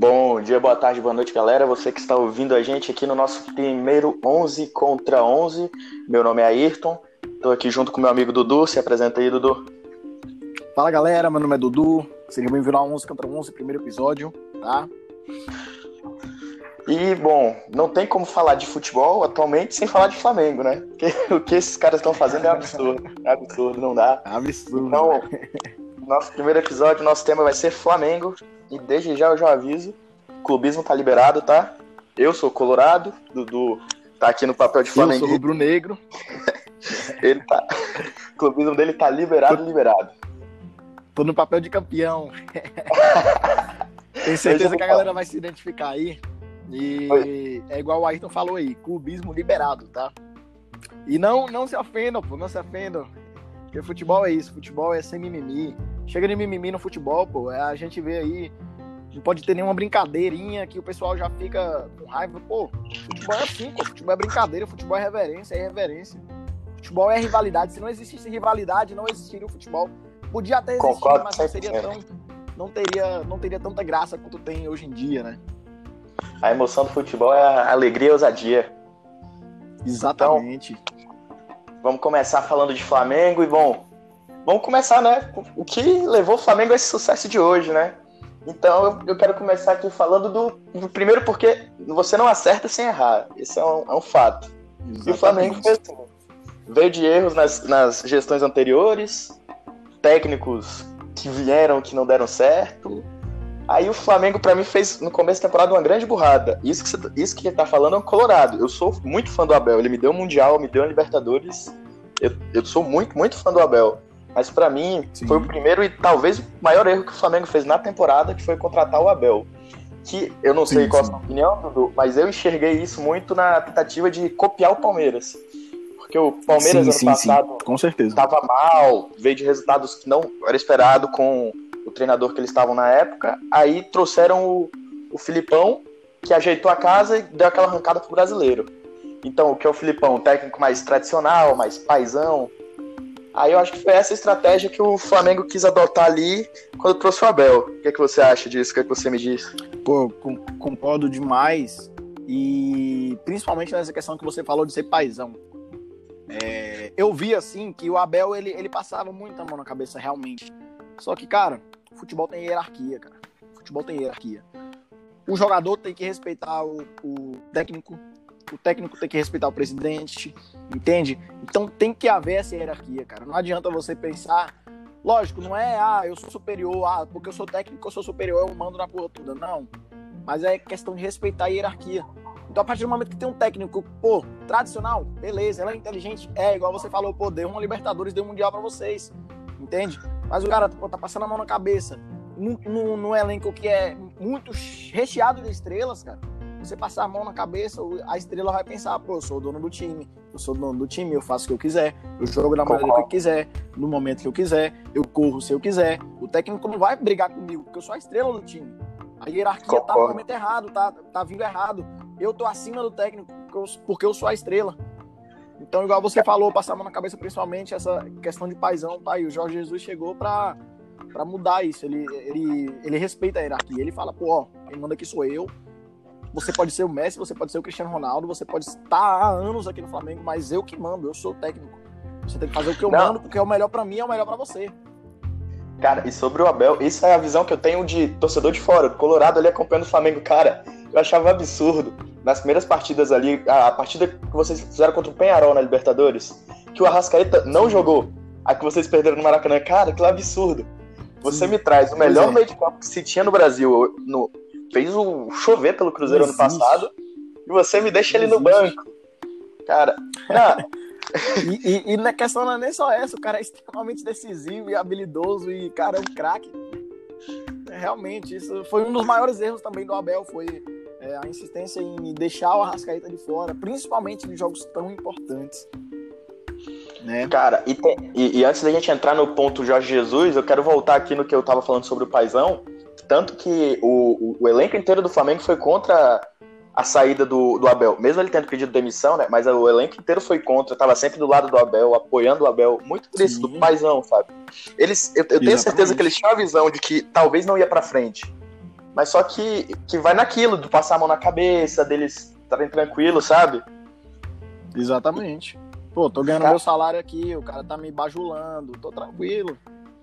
Bom dia, boa tarde, boa noite, galera. Você que está ouvindo a gente aqui no nosso primeiro 11 contra 11. Meu nome é Ayrton. Estou aqui junto com meu amigo Dudu. Se apresenta aí, Dudu. Fala, galera. Meu nome é Dudu. Seja bem-vindo ao 11 contra 11, primeiro episódio, tá? E, bom, não tem como falar de futebol atualmente sem falar de Flamengo, né? Porque o que esses caras estão fazendo é absurdo. É absurdo, não dá. É absurdo. Então, nosso primeiro episódio, nosso tema vai ser Flamengo. E desde já eu já aviso, o clubismo tá liberado, tá? Eu sou colorado, Dudu tá aqui no papel de Flamengo. Eu sou rubro-negro. Ele tá... O clubismo dele tá liberado, liberado. Tô no papel de campeão. Tenho certeza que a galera vai se identificar aí. E Oi. é igual o Ayrton falou aí, clubismo liberado, tá? E não, não se ofendam, pô, não se ofendam. Porque futebol é isso, futebol é sem mimimi. Chega de mimimi no futebol, pô. É, a gente vê aí, não pode ter nenhuma brincadeirinha que o pessoal já fica com raiva. Pô, futebol é assim, pô. Futebol é brincadeira, futebol é reverência, é irreverência. Futebol é rivalidade. Se não existisse rivalidade, não existiria o futebol. Podia até existir, Concordo, mas não seria tão. Não teria, não teria tanta graça quanto tem hoje em dia, né? A emoção do futebol é a alegria e a ousadia. Exatamente. Então, vamos começar falando de Flamengo e, bom, vamos começar, né? O que levou o Flamengo a esse sucesso de hoje, né? Então eu, quero começar aqui falando do, do, Primeiro, porque você não acerta sem errar. Isso é um, é um fato. Exatamente. E o Flamengo fez assim, veio de erros nas, nas gestões anteriores, técnicos que vieram que não deram certo, Aí o Flamengo, para mim, fez no começo da temporada uma grande burrada. Isso que, você, isso que ele tá falando é um Colorado. Eu sou muito fã do Abel. Ele me deu um Mundial, me deu um Libertadores. Eu, eu sou muito, muito fã do Abel. Mas para mim, Sim. foi o primeiro e talvez o maior erro que o Flamengo fez na temporada, que foi contratar o Abel. Que eu não sei sim, qual sim. a sua opinião, Dudu, mas eu enxerguei isso muito na tentativa de copiar o Palmeiras. Porque o Palmeiras sim, ano passado com certeza. estava mal, veio de resultados que não era esperado com o treinador que eles estavam na época. Aí trouxeram o, o Filipão, que ajeitou a casa e deu aquela arrancada pro brasileiro. Então, o que é o Filipão? Um técnico mais tradicional, mais paisão. Aí eu acho que foi essa estratégia que o Flamengo quis adotar ali quando trouxe o Abel. O que, é que você acha disso? O que, é que você me diz? Pô, concordo demais. E principalmente nessa questão que você falou de ser paisão. É, eu vi assim que o Abel ele, ele passava muita mão na cabeça realmente. Só que, cara, futebol tem hierarquia, cara. Futebol tem hierarquia. O jogador tem que respeitar o, o técnico, o técnico tem que respeitar o presidente, entende? Então tem que haver essa hierarquia, cara. Não adianta você pensar, lógico, não é, ah, eu sou superior, ah, porque eu sou técnico, eu sou superior, eu mando na porra toda. Não. Mas é questão de respeitar a hierarquia. Então, a partir do momento que tem um técnico, pô, tradicional, beleza, ela é inteligente, é igual você falou, pô, deu uma Libertadores, deu um Mundial para vocês, entende? Mas o cara pô, tá passando a mão na cabeça. Num, elenco que é muito recheado de estrelas, cara. Você passar a mão na cabeça, a estrela vai pensar, pô, eu sou o dono do time, eu sou o dono do time, eu faço o que eu quiser, eu jogo da maneira que eu quiser, no momento que eu quiser, eu corro se eu quiser. O técnico não vai brigar comigo, porque eu sou a estrela do time. A hierarquia Concordo. tá no momento errado, tá, tá vindo errado. Eu tô acima do técnico porque eu, sou a estrela. Então, igual você falou, passava na cabeça principalmente essa questão de paisão, tá? E o Jorge Jesus chegou para para mudar isso. Ele, ele, ele respeita a hierarquia. Ele fala, pô, ó, quem manda aqui sou eu. Você pode ser o Messi, você pode ser o Cristiano Ronaldo, você pode estar há anos aqui no Flamengo, mas eu que mando, eu sou o técnico. Você tem que fazer o que eu Não. mando, porque é o melhor para mim, é o melhor para você. Cara, e sobre o Abel, isso é a visão que eu tenho de torcedor de fora, Colorado ali acompanhando o Flamengo. Cara, eu achava absurdo nas primeiras partidas ali, a, partida que vocês fizeram contra o Penharol na Libertadores, que o Arrascaeta não jogou, a que vocês perderam no Maracanã. Cara, que absurdo. Você Sim. me traz o melhor é. meio de campo que se tinha no Brasil, no, fez o chover pelo Cruzeiro ano passado, e você me deixa ele no banco. Cara, e, e, e, na questão não é nem só essa, o cara é extremamente decisivo e habilidoso e, cara, é um craque. É, realmente, isso foi um dos maiores erros também do Abel, foi é, a insistência em deixar o Arrascaeta de fora, principalmente em jogos tão importantes. Né? Cara, e, e, e, antes da gente entrar no ponto Jorge Jesus, eu quero voltar aqui no que eu tava falando sobre o Paizão. Tanto que o, o, o elenco inteiro do Flamengo foi contra a saída do, do Abel. Mesmo ele tendo pedido demissão, né? Mas o elenco inteiro foi contra, tava sempre do lado do Abel, apoiando o Abel. Muito por isso, do paizão, sabe? Eles, eu, eu tenho certeza que eles tinham a visão de que talvez não ia para frente mas só que, que vai naquilo, de passar a mão na cabeça, deles estarem tranquilos, sabe? Exatamente. Pô, tô ganhando cara... meu salário aqui, o cara tá me bajulando, tô tranquilo.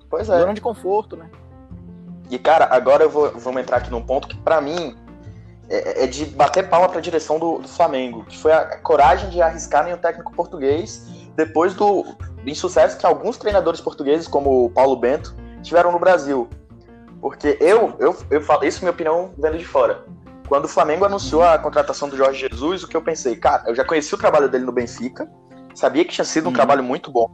Pois é. Zona de conforto, né? E, cara, agora eu vou, vamos entrar aqui num ponto que, para mim, é, é, de bater palma para a direção do, do, Flamengo, que foi a coragem de arriscar em um técnico português depois do insucesso que alguns treinadores portugueses, como o Paulo Bento, tiveram no Brasil. Porque eu, eu, eu falo, isso é minha opinião vendo de fora. Quando o Flamengo anunciou a contratação do Jorge Jesus, o que eu pensei, cara, eu já conheci o trabalho dele no Benfica, sabia que tinha sido um uhum. trabalho muito bom.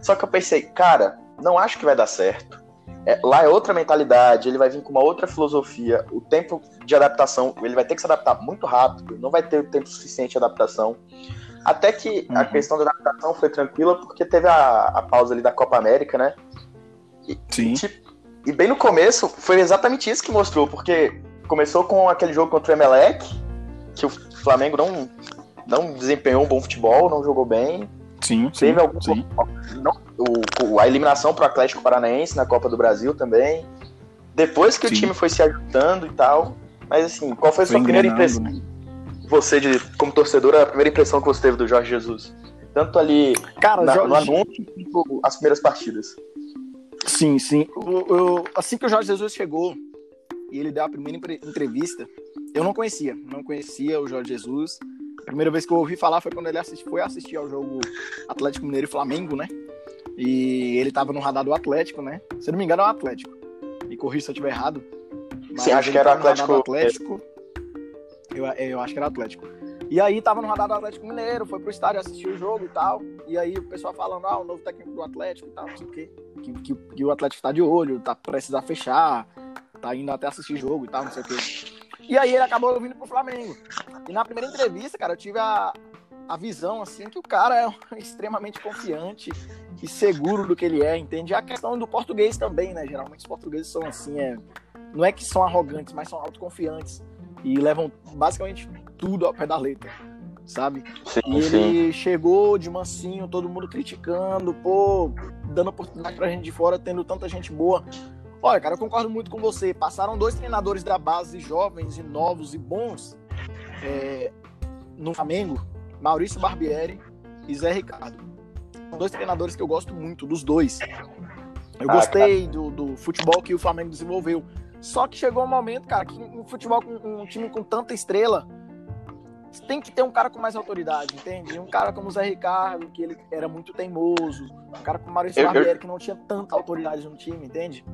Só que eu pensei, cara, não acho que vai dar certo. É, lá é outra mentalidade, ele vai vir com uma outra filosofia. O tempo de adaptação, ele vai ter que se adaptar muito rápido, não vai ter o tempo suficiente de adaptação. Até que uhum. a questão da adaptação foi tranquila, porque teve a, a pausa ali da Copa América, né? E, Sim. E, tipo, e bem no começo, foi exatamente isso que mostrou, porque começou com aquele jogo contra o Emelec, que o Flamengo não, não desempenhou um bom futebol, não jogou bem. Sim, Teve sim, algum, sim. Não, o, a eliminação para o Atlético Paranaense na Copa do Brasil também. Depois que sim. o time foi se ajudando e tal. Mas assim, qual foi a sua primeira impressão? Né? Você, de, como torcedor, a primeira impressão que você teve do Jorge Jesus? Tanto ali Cara, na, Jorge... no anúncio quanto as primeiras partidas. Sim, sim. Eu, eu, assim que o Jorge Jesus chegou e ele deu a primeira entrevista, eu não conhecia. Não conhecia o Jorge Jesus. A primeira vez que eu ouvi falar foi quando ele assisti, foi assistir ao jogo Atlético Mineiro e Flamengo, né? E ele tava no radar do Atlético, né? Se não me engano, é o Atlético. Me corri se eu estiver errado. Sim, acho que era o Atlético. Atlético. Eu, eu acho que era Atlético. E aí tava no radar do Atlético Mineiro, foi pro estádio assistir o jogo e tal. E aí o pessoal falando, ah, o novo técnico do Atlético e tal, não sei o quê. Que, que, que o Atlético tá de olho, tá prestes a fechar, tá indo até assistir jogo e tal, não sei o quê. E aí ele acabou vindo pro Flamengo. E na primeira entrevista, cara, eu tive a, a visão, assim, que o cara é extremamente confiante e seguro do que ele é, entende? E a questão do português também, né? Geralmente os portugueses são assim, é... não é que são arrogantes, mas são autoconfiantes. E levam basicamente tudo ao pé da letra, sabe? Sim, e ele sim. chegou de mansinho, todo mundo criticando, pô, dando oportunidade pra gente de fora, tendo tanta gente boa. Olha, cara, eu concordo muito com você. Passaram dois treinadores da base jovens e novos e bons é, no Flamengo, Maurício Barbieri e Zé Ricardo. São dois treinadores que eu gosto muito, dos dois. Eu ah, gostei do, do, futebol que o Flamengo desenvolveu. Só que chegou um momento, cara, que um futebol com um time com tanta estrela, tem que ter um cara com mais autoridade, entende? Um cara como o Zé Ricardo, que ele era muito teimoso. Um cara como o Maurício eu, Barbieri, eu... que não tinha tanta autoridade no time, entende?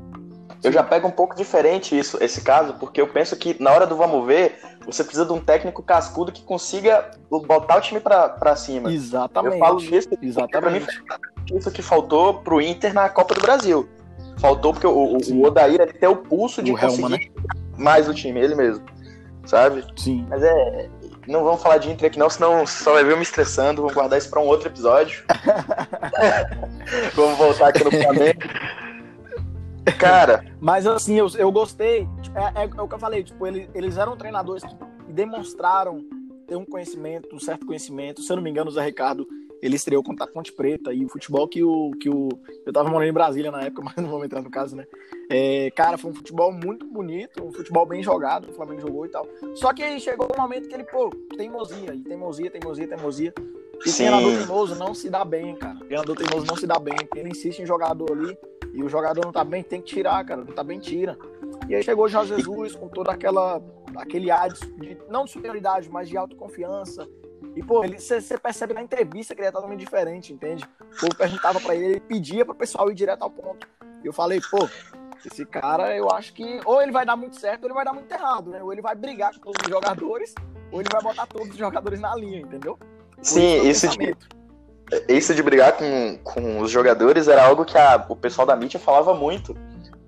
Eu já pego um pouco diferente isso, esse caso, porque eu penso que na hora do vamos ver, você precisa de um técnico cascudo que consiga botar o time para cima. Exatamente. Eu falo isso Exatamente. Mim, isso que faltou pro Inter na Copa do Brasil. Faltou porque o, o Odair ele tem o pulso de o conseguir Helma, né? mais o time, ele mesmo. Sabe? Sim. Mas é. Não vamos falar de Inter aqui não, senão só vai ver eu me estressando. Vamos guardar isso para um outro episódio. vamos voltar aqui no Flamengo. Cara. Mas assim, eu, eu gostei. É, é, é, o que eu falei, tipo, eles, eles eram treinadores que demonstraram ter um conhecimento, um certo conhecimento. Se eu não me engano, o Zé Ricardo, ele estreou contra a Ponte Preta. E o futebol que o. Que o eu tava morando em Brasília na época, mas não vou entrar no caso, né? É, cara, foi um futebol muito bonito, um futebol bem jogado, o Flamengo jogou e tal. Só que aí chegou um momento que ele, pô, teimosia, e teimosia, teimosia, teimosia. E Sim. treinador teimoso não se dá bem, cara. Treinador teimoso não se dá bem. Ele insiste em jogador ali e o jogador não tá bem, tem que tirar, cara. Não tá bem, tira. E aí chegou o Jorge Jesus com toda aquela aquele ar de, não de superioridade, mas de autoconfiança. E, pô, você percebe na entrevista que ele é totalmente diferente, entende? O povo perguntava pra ele, ele pedia pro pessoal ir direto ao ponto. E eu falei, pô, esse cara, eu acho que ou ele vai dar muito certo ou ele vai dar muito errado, né? Ou ele vai brigar com todos os jogadores, ou ele vai botar todos os jogadores na linha, entendeu? Sim, isso, de, isso de brigar com, com os jogadores era algo que a, o pessoal da mídia falava muito.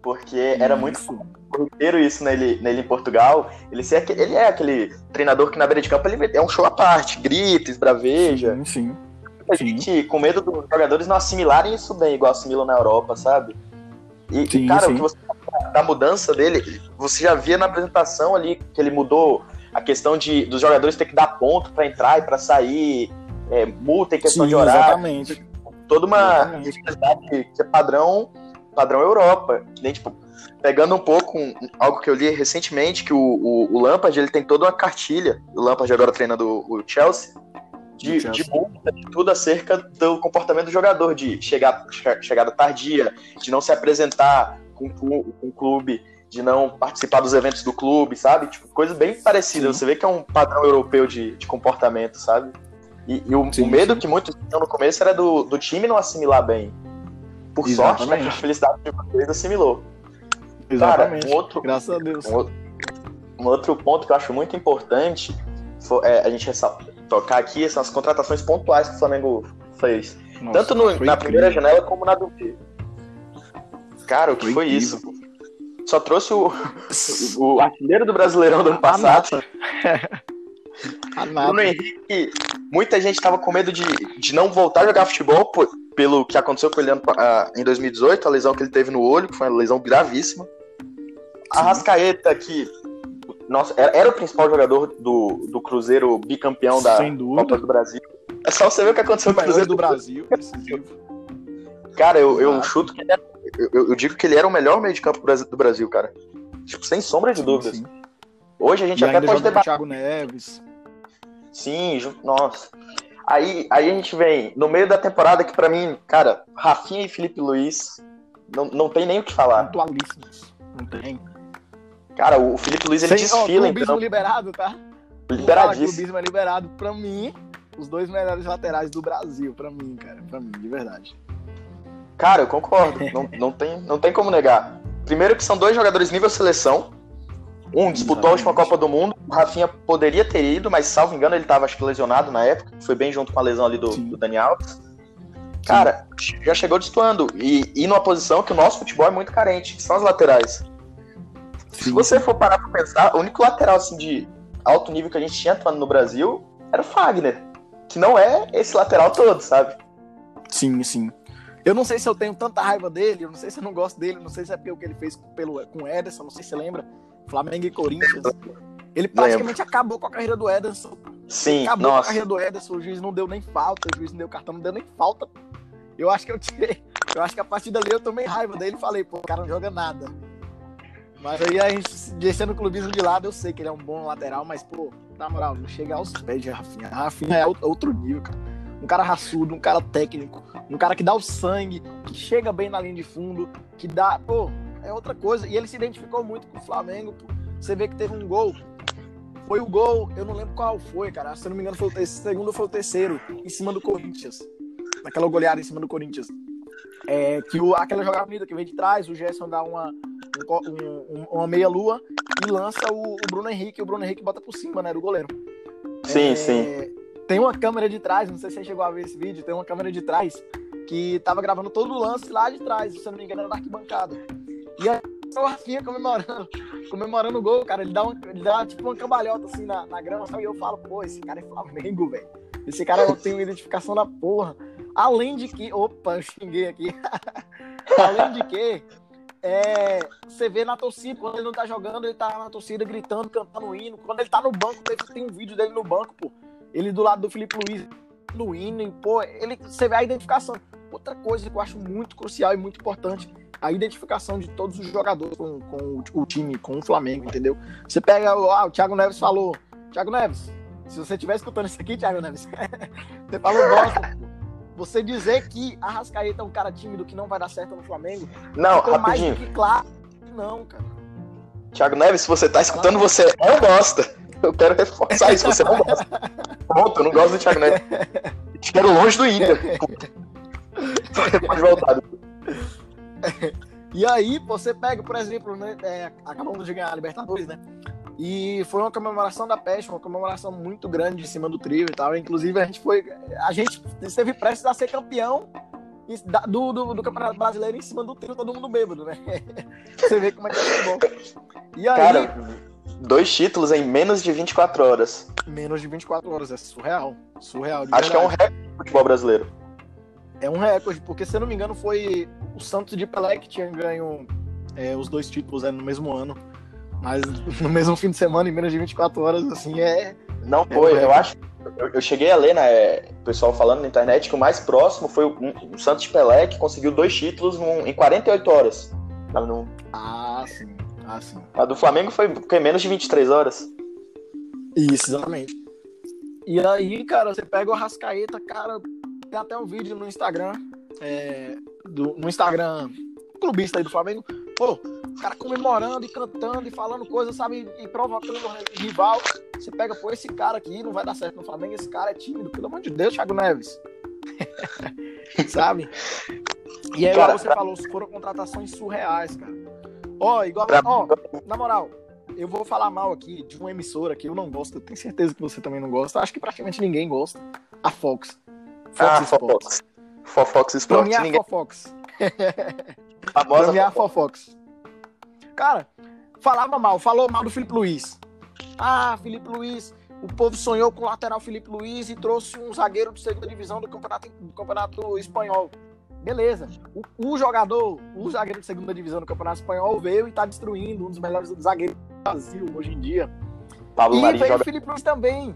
Porque era muito corriqueiro isso nele, nele em Portugal. Ele, ser, ele é aquele treinador que na beira de campo ele é um show à parte, grita, esbraveja. Sim, sim. A gente, com medo dos jogadores não assimilarem isso bem, igual assimilam na Europa, sabe? E, sim, cara, sim. o que você da mudança dele, você já via na apresentação ali que ele mudou questão de dos jogadores ter que dar ponto para entrar e para sair, é, multa em questão Sim, de horário. Exatamente. Toda uma responsabilidade que é padrão, padrão Europa. Nem, tipo, pegando um pouco um, algo que eu li recentemente, que o, o, o, Lampard ele tem toda uma cartilha, o Lampard agora treinando o, Chelsea, de, de multa, de tudo acerca do comportamento do jogador, de chegar, chegada tardia, de não se apresentar com, com o clube, de não participar dos eventos do clube, sabe? Tipo, coisa bem parecida. Sim. Você vê que é um padrão europeu de, de comportamento, sabe? E, e o, sim, o, medo sim. que muitos tinham no começo era do, do time não assimilar bem. Por Exatamente. sorte, né, a felicidade de vocês assimilou. Exatamente. Cara, um outro, Graças a Deus. Um, um, outro ponto que eu acho muito importante foi, é, a gente tocar aqui são as contratações pontuais que o Flamengo fez. Nossa, Tanto no, na incrível. primeira janela como na do B. Cara, o que foi, foi isso? Só trouxe o, o artilheiro do Brasileirão do ano passado. Bruno Henrique, muita gente estava com medo de, de não voltar a jogar futebol por, pelo que aconteceu com ele uh, em 2018, a lesão que ele teve no olho, que foi uma lesão gravíssima. A Rascaeta, que nossa, era, era, o principal jogador do, do Cruzeiro bicampeão da Copa do Brasil. É só você ver o que aconteceu com o Cruzeiro do Brasil. Cara, eu, eu chuto que ele era, eu, eu, digo que ele era o melhor meio de campo do Brasil, cara. Tipo, sem sombra de sim, dúvidas. Sim. Hoje a gente e até pode debater. Thiago Neves. Sim, nossa. Aí, aí a gente vem no meio da temporada que para mim, cara, Rafinha e Felipe Luiz não, não tem nem o que falar. Atualíssimos. Não tem. Cara, o Felipe Luiz ele Sem, desfila, ó, então. liberado, tá? Liberadíssimo. O clubismo é liberado pra mim. Os dois melhores laterais do Brasil, pra mim, cara. Pra mim, de verdade. Cara, eu concordo. não, não, tem, não tem como negar. Primeiro que são dois jogadores nível seleção. Um disputou Exatamente. a última Copa do Mundo. O Rafinha poderia ter ido, mas salvo engano, ele estava acho que lesionado na época. Foi bem junto com a lesão ali do, do Dani Alves. Cara, Sim. já chegou destoando. E, e numa posição que o nosso futebol é muito carente, que são as laterais. Sim. Se você for parar pra pensar, o único lateral assim, de alto nível que a gente tinha atuando no Brasil era o Fagner. Que não é esse lateral todo, sabe? Sim, sim. Eu não sei se eu tenho tanta raiva dele, eu não sei se eu não gosto dele, não sei se é pelo que ele fez pelo, com o Ederson, não sei se você lembra. Flamengo e Corinthians. Ele praticamente Lembro. acabou com a carreira do Ederson. Sim, acabou nossa. com a carreira do Ederson. O juiz não deu nem falta, o juiz não deu cartão, não deu nem falta. Eu acho que eu tirei. Eu acho que a partir dali eu tomei raiva dele e falei, pô, o cara não joga nada. Mas aí a gente, deixando o clubismo de lado, eu sei que ele é um bom lateral, mas, pô, na moral, não chega aos pés de Rafinha. Rafinha é outro nível, cara. Um cara raçudo, um cara técnico, um cara que dá o sangue, que chega bem na linha de fundo, que dá, pô, é outra coisa. E ele se identificou muito com o Flamengo. Você vê que teve um gol. Foi o gol, eu não lembro qual foi, cara. Se eu não me engano, foi o terceiro, segundo foi o terceiro, em cima do Corinthians. Naquela goleada em cima do Corinthians. É, que o, aquela jogada bonita que vem de trás, o Gerson dá uma, um, um, uma meia-lua e lança o, o, Bruno Henrique, o Bruno Henrique bota por cima, né, do goleiro. Sim, é, sim. Tem uma câmera de trás, não sei se você chegou a ver esse vídeo, tem uma câmera de trás que tava gravando todo o lance lá de trás, se eu não me engano, era da arquibancada. E aí o Rafinha comemorando, comemorando o gol, cara. Ele dá, ele dá tipo uma cambalhota assim na, na grama, sabe? E eu falo, pô, esse cara é Flamengo, velho. Esse cara tem uma identificação da porra. Além de que. Opa, eu xinguei aqui. Além de que. É, você vê na torcida, quando ele não tá jogando, ele tá na torcida gritando, cantando hino. Quando ele tá no banco, tem um vídeo dele no banco, pô. Ele do lado do Felipe Luiz, no hino, pô, ele, você vê a identificação. Outra coisa que eu acho muito crucial e muito importante a identificação de todos os jogadores com, com o time, com o Flamengo, entendeu? Você pega, ah, o Thiago Neves falou, Thiago Neves, se você estiver escutando isso aqui, Thiago Neves, você falou bosta. Você dizer que a Rascaeta é um cara tímido que não vai dar certo no Flamengo, não, rapidinho. mais do que claro, não, cara. Thiago Neves, se você tá escutando, você não gosta. Eu quero reforçar isso, você não gosta. Pronto, eu não gosto do Thiago Neves. Te quero longe do Inter. Pode voltar. e aí, você pega, por exemplo, né, é, acabamos de ganhar a Libertadores, né? E foi uma comemoração da peste, uma comemoração muito grande em cima do trio e tal. Inclusive, a gente foi. A gente esteve prestes a ser campeão do, do, do, Campeonato Brasileiro em cima do trio, todo mundo bêbado, né? Você vê como é que é bom. E aí. Cara, dois títulos em menos de 24 horas. Menos de 24 horas, é surreal. Surreal. Acho que é um recorde do futebol brasileiro. É um recorde, porque se eu não me engano foi o Santos de Pelé que tinha ganho é, os dois títulos né, no mesmo ano. Mas no mesmo fim de semana, em menos de 24 horas, assim, é. Não é foi, é eu acho. Eu, eu, cheguei a ler, né, o pessoal falando na internet que o mais próximo foi o, o Santos de Pelé, que conseguiu dois títulos num, em 48 horas. Não... Ah, sim. Ah, sim. A do Flamengo foi, foi menos de 23 horas. Isso, exatamente. E aí, cara, você pega o Arrascaeta, cara, tem até um vídeo no Instagram, é, do, no Instagram clubista aí do Flamengo, pô, o cara comemorando e cantando e falando coisas, sabe, e provocando o rival. Você pega, pô, esse cara aqui não vai dar certo no Flamengo, esse cara é tímido, pelo amor de Deus, Thiago Neves. sabe? E aí, cara, você falou, foram contratações surreais, cara. Ó, oh, igual, ó, oh, na moral, eu vou falar mal aqui de uma emissora que eu não gosto, eu tenho certeza que você também não gosta, acho que praticamente ninguém gosta, a Fox. Fox ah, Sports. Fox. Fox Sports. Pra mim é a Fofox. Famosa pra mim é a Fofox. Cara, falava mal, falou mal do Felipe Luiz. Ah, Felipe Luiz, o povo sonhou com o lateral Felipe Luiz e trouxe um zagueiro de segunda divisão do campeonato, do campeonato espanhol. Beleza. O, o, jogador, o zagueiro de segunda divisão do campeonato espanhol veio e tá destruindo um dos melhores zagueiros do Brasil hoje em dia. Pablo e Maria veio joga... o Felipe Luiz também.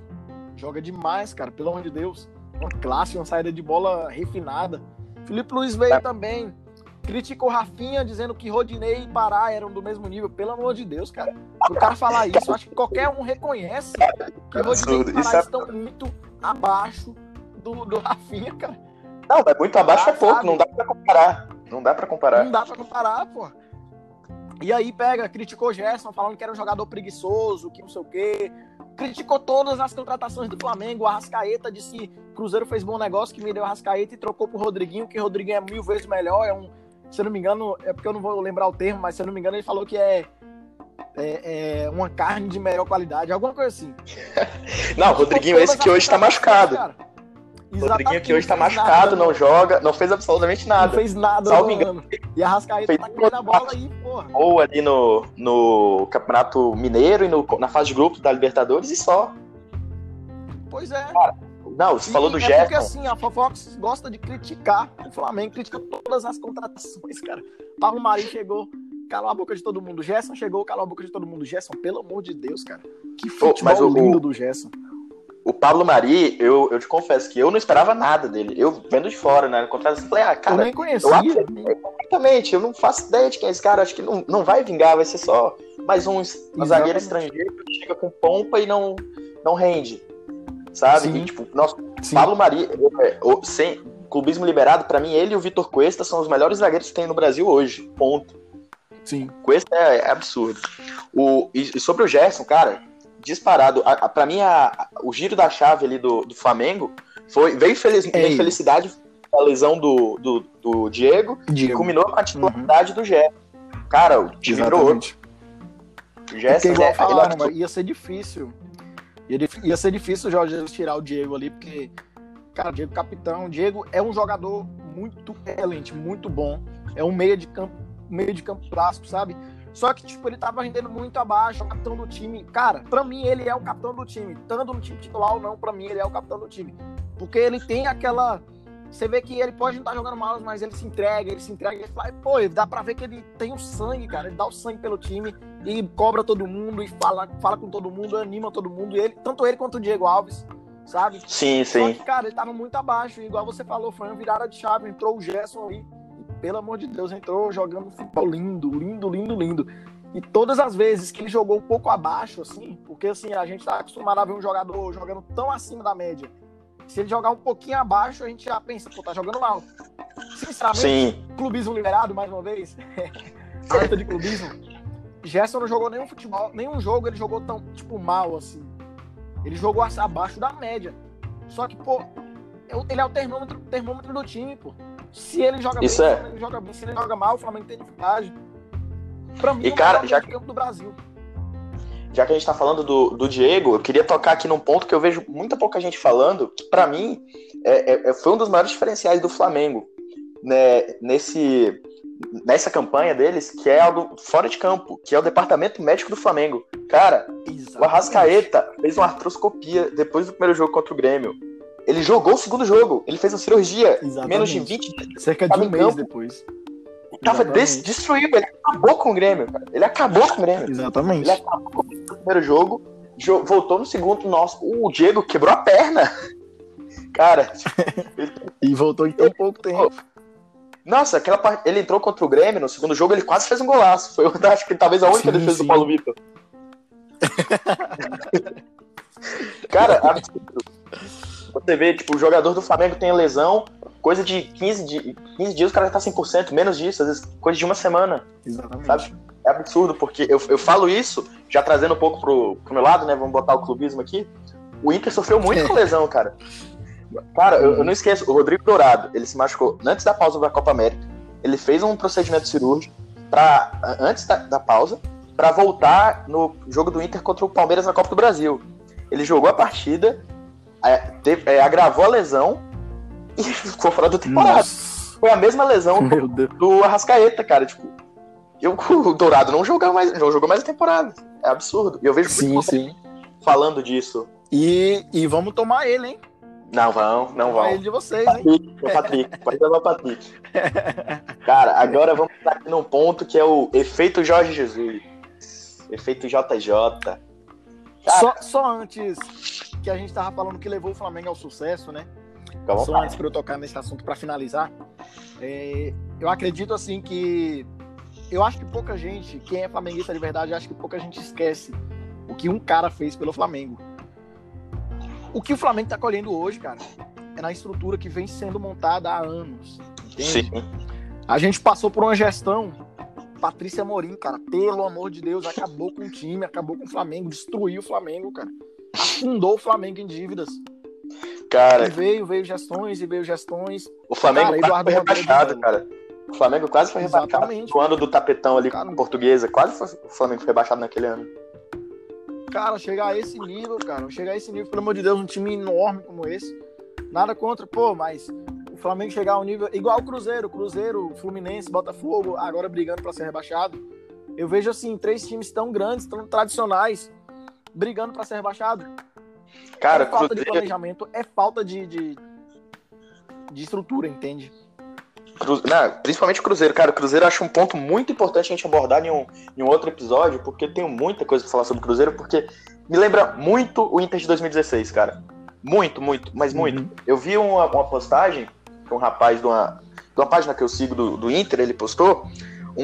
Joga demais, cara, pelo amor de Deus. Uma classe, uma saída de bola refinada. Felipe Luiz veio é. também. Criticou Rafinha dizendo que Rodinei e Pará eram do mesmo nível. Pelo amor de Deus, cara. O cara falar isso, acho que qualquer um reconhece que Rodinei e Pará é... estão muito abaixo do, do Rafinha, cara. Não, é muito abaixo ah, é pouco, sabe? não dá pra comparar. Não dá pra comparar. Não dá pra comparar, pô. E aí pega, criticou Gerson, falando que era um jogador preguiçoso, que não sei o quê. Criticou todas as contratações do Flamengo. O Arrascaeta disse que Cruzeiro fez bom negócio, que me deu o Arrascaeta e trocou pro Rodriguinho, que o Rodriguinho é mil vezes melhor. É um, se eu não me engano, é porque eu não vou lembrar o termo, mas se eu não me engano, ele falou que é, é, é uma carne de melhor qualidade, alguma coisa assim. não, o Rodriguinho, esse que hoje tá machucado. Cara. Rodriguinho que hoje tá machucado, nada, não joga, não fez absolutamente nada. Não fez nada, Salvo engano. E a Rascaeta tá comendo a bola aí, porra. Ou ali no, no Campeonato Mineiro e no, na fase de grupos da Libertadores e só. Pois é. Cara, não, você e falou do é Jefferson. Porque assim, a Fofox gosta de criticar o Flamengo, critica todas as contratações, cara. Pablo Mari chegou, calou a boca de todo mundo. Gerson chegou, calou a boca de todo mundo. Gerson, pelo amor de Deus, cara. Que futebol oh, lindo o, do Gerson. O Pablo Mari, eu, eu te confesso que eu não esperava nada dele. Eu vendo de fora, né? Contrato, eu falei, ah, cara. Eu nem conhecia. Eu completamente, eu não faço ideia de quem é esse cara. Acho que não, não vai vingar, vai ser só mais um, um zagueiro estrangeiro que chega com pompa e não, não rende. Sabe? E, tipo, nossa, Sim. Pablo Mari, eu, sem clubismo liberado, para mim, ele e o Vitor Cuesta são os melhores zagueiros que tem no Brasil hoje. Ponto. Sim. Cuesta é, é absurdo. O, e, e sobre o Gerson, cara, disparado. para mim, a, o giro da chave ali do, do Flamengo foi veio feliz, veio felicidade a lesão do, do, do Diego, Diego, e culminou com a titularidade uhum. do Gé. Cara, o time virou outro. O igual é, falaram, ele... ia ser difícil. Ia, ia ser difícil o Jorge tirar o Diego ali, porque, cara, Diego capitão, Diego é um jogador muito excelente, muito bom. É um meia de campo, meio de campo clássico, sabe? Só que, tipo, ele tava rendendo muito abaixo, o capitão do time. Cara, pra mim ele é o capitão do time. Tanto no time titular ou não, pra mim ele é o capitão do time. Porque ele tem aquela. Você vê que ele pode não estar tá jogando mal, mas ele se entrega, ele se entrega, ele fala, pô, dá pra ver que ele tem o sangue, cara. Ele dá o sangue pelo time e cobra todo mundo e fala, fala com todo mundo, anima todo mundo. E ele, tanto ele quanto o Diego Alves, sabe? Sim, sim. Só que, cara, ele tava muito abaixo. Igual você falou, foi uma virada de chave, entrou o Gerson ali pelo amor de Deus, entrou jogando futebol lindo, lindo, lindo, lindo. E todas as vezes que ele jogou um pouco abaixo, assim, porque assim, a gente tá acostumado a ver um jogador jogando tão acima da média. Se ele jogar um pouquinho abaixo, a gente já pensa, pô, tá jogando mal. Sinceramente, Sim. clubismo liberado, mais uma vez. Alerta de clubismo. Gerson não jogou nenhum futebol, nenhum jogo ele jogou tão, tipo, mal, assim. Ele jogou abaixo da média. Só que, pô, ele é o termômetro, termômetro do time, pô. Se ele joga Isso bem, é. ele joga bem. Se ele joga mal, o Flamengo tem dificuldade. Pra mim, e, é cara, já que... campo do Brasil. Já que a gente tá falando do, do Diego, eu queria tocar aqui num ponto que eu vejo muita pouca gente falando, que pra mim é, é, é, foi um dos maiores diferenciais do Flamengo né, nesse, nessa campanha deles, que é algo fora de campo, que é o departamento médico do Flamengo. Cara, Exatamente. o Arrascaeta fez uma artroscopia depois do primeiro jogo contra o Grêmio. Ele jogou o segundo jogo. Ele fez uma cirurgia Exatamente. menos de 20 dias. Cerca de um mês depois. Tava des destruído. Ele acabou com o Grêmio, cara. Ele acabou com o Grêmio. Exatamente. Ele acabou com o primeiro jogo. Voltou no segundo. Nossa, o Diego quebrou a perna. Cara. e voltou em tão pouco tempo. Nossa, aquela. Ele entrou contra o Grêmio no segundo jogo, ele quase fez um golaço. Foi, eu acho que talvez a única Sim, defesa sim. do Paulo Vitor. Cara, absurdo. Você vê, tipo, o jogador do Flamengo tem lesão, coisa de 15, di 15 dias o cara tá 100%, menos disso, às vezes coisa de uma semana. Exatamente. Sabe? É absurdo, porque eu, eu falo isso, já trazendo um pouco pro, pro meu lado, né? Vamos botar o clubismo aqui. O Inter sofreu muito com lesão, cara. Cara, eu, eu não esqueço, o Rodrigo Dourado, ele se machucou antes da pausa da Copa América. Ele fez um procedimento cirúrgico pra, antes da, da pausa para voltar no jogo do Inter contra o Palmeiras na Copa do Brasil. Ele jogou a partida, teve- é, agravou a lesão e ficou fora da temporada. Nossa. Foi a mesma lesão Deus. do Arrascaeta, cara. Tipo, eu, o Dourado não jogou mais, não jogou mais a temporada. É absurdo. E eu vejo Sim, sim. falando disso. E, e vamos tomar ele, hein? Não vão, não vão. ele de vocês, hein? Patrick, o Patrick, pode levar o Patrick. Cara, agora vamos estar aqui num ponto que é o efeito Jorge Jesus. Efeito JJ. Cara, Só, só antes que a gente tava falando que levou o Flamengo ao sucesso, né? à Só antes para eu tocar nesse assunto para finalizar, é, eu acredito assim que eu acho que pouca gente, quem é flamenguista de verdade, acho que pouca gente esquece o que um cara fez pelo Flamengo. O que o Flamengo tá colhendo hoje, cara, é na estrutura que vem sendo montada há anos. Entende? Sim. A gente passou por uma gestão, Patrícia Morim, cara, pelo amor de Deus, acabou com o time, acabou com o Flamengo, destruiu o Flamengo, cara. Afundou o Flamengo em dívidas. E Cara, veio, veio gestões e veio gestões. o Flamengo Cara, quase foi rebaixado, cara. O Flamengo quase foi rebaixado. Exatamente. No ano do tapetão ali Cara, com a portuguesa. Quase foi, o Flamengo foi rebaixado naquele ano. Cara, chegar a esse nível, cara, chegar a esse nível, pelo amor de Deus, um time enorme como esse. Nada contra, pô, mas o Flamengo chegar ao nível igual o Cruzeiro, Cruzeiro, Fluminense, Botafogo, agora brigando pra ser rebaixado. Eu vejo assim, três times tão grandes, tão tradicionais, brigando pra ser rebaixado. Cara, é falta de Cruzeiro, planejamento, é falta de, de, de estrutura, entende? Não, principalmente o Cruzeiro. Cara, o Cruzeiro eu acho um ponto muito importante a gente abordar em um, em um outro episódio, porque eu tenho muita coisa pra falar sobre o Cruzeiro, porque me lembra muito o Inter de 2016, cara. Muito, muito, mas muito. Uhum. Eu vi uma, uma postagem que um rapaz de uma, de uma página que eu sigo do, do Inter, ele postou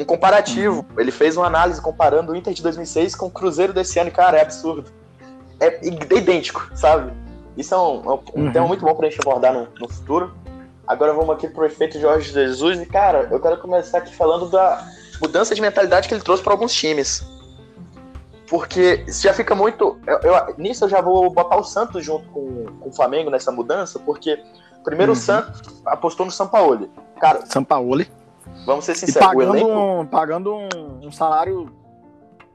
um comparativo. Uhum. Ele fez uma análise comparando o Inter de 2006 com o Cruzeiro desse ano, e, cara, é absurdo. É i- idêntico, sabe? Isso é um, é um- um Uhum. tema muito bom pra gente abordar no, no futuro. Agora vamos aqui pro efeito Jorge Jesus. E, cara, eu quero começar aqui falando da mudança de mentalidade que ele trouxe para alguns times. Porque já fica muito. eu- eu- nisso eu já vou botar o Santos junto com, com o Flamengo nessa mudança, porque primeiro Uhum. o Santos apostou no São Paulo. Cara, Sampaoli. Vamos ser E sinceros, o pagando, elenco. um, pagando um, um salário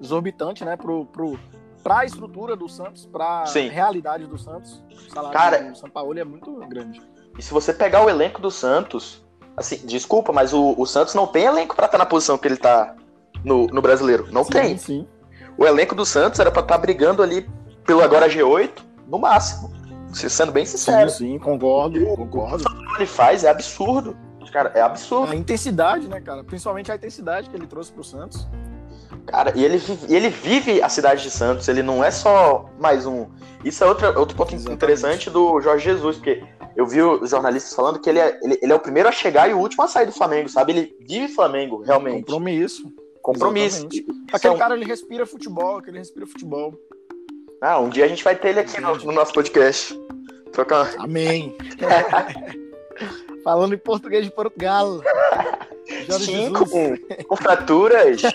exorbitante, né, pro, pro, pra estrutura do Santos, pra Sim. realidade do Santos. O salário Cara- do Sampaoli é muito grande. E se você pegar o elenco do Santos, assim, desculpa, mas o, o Santos não tem elenco pra estar na posição que ele tá no, no brasileiro. Não sim, tem. Sim. O elenco do Santos era pra estar brigando ali pelo agora G8, no máximo. Se- Sendo bem Sim, sincero. sim, concordo, concordo. O que ele faz é absurdo. Cara, é absurdo. A intensidade, né, cara? Principalmente a intensidade que ele trouxe pro Santos. Cara, e ele vive, ele vive a cidade de Santos, ele não é só mais um. Isso é outra, outro ponto Exatamente. interessante do Jorge Jesus, porque eu vi os jornalistas falando que ele é, ele, ele é o primeiro a chegar e o último a sair do Flamengo, sabe? Ele vive Flamengo, realmente. Compromisso. Compromisso. Exatamente. É Aquele um- cara, ele respira futebol, aquele respira futebol. Ah, um dia a gente vai ter ele aqui no, no nosso podcast. Trocar. Amém. Falando em português de Portugal. Jorge com fraturas.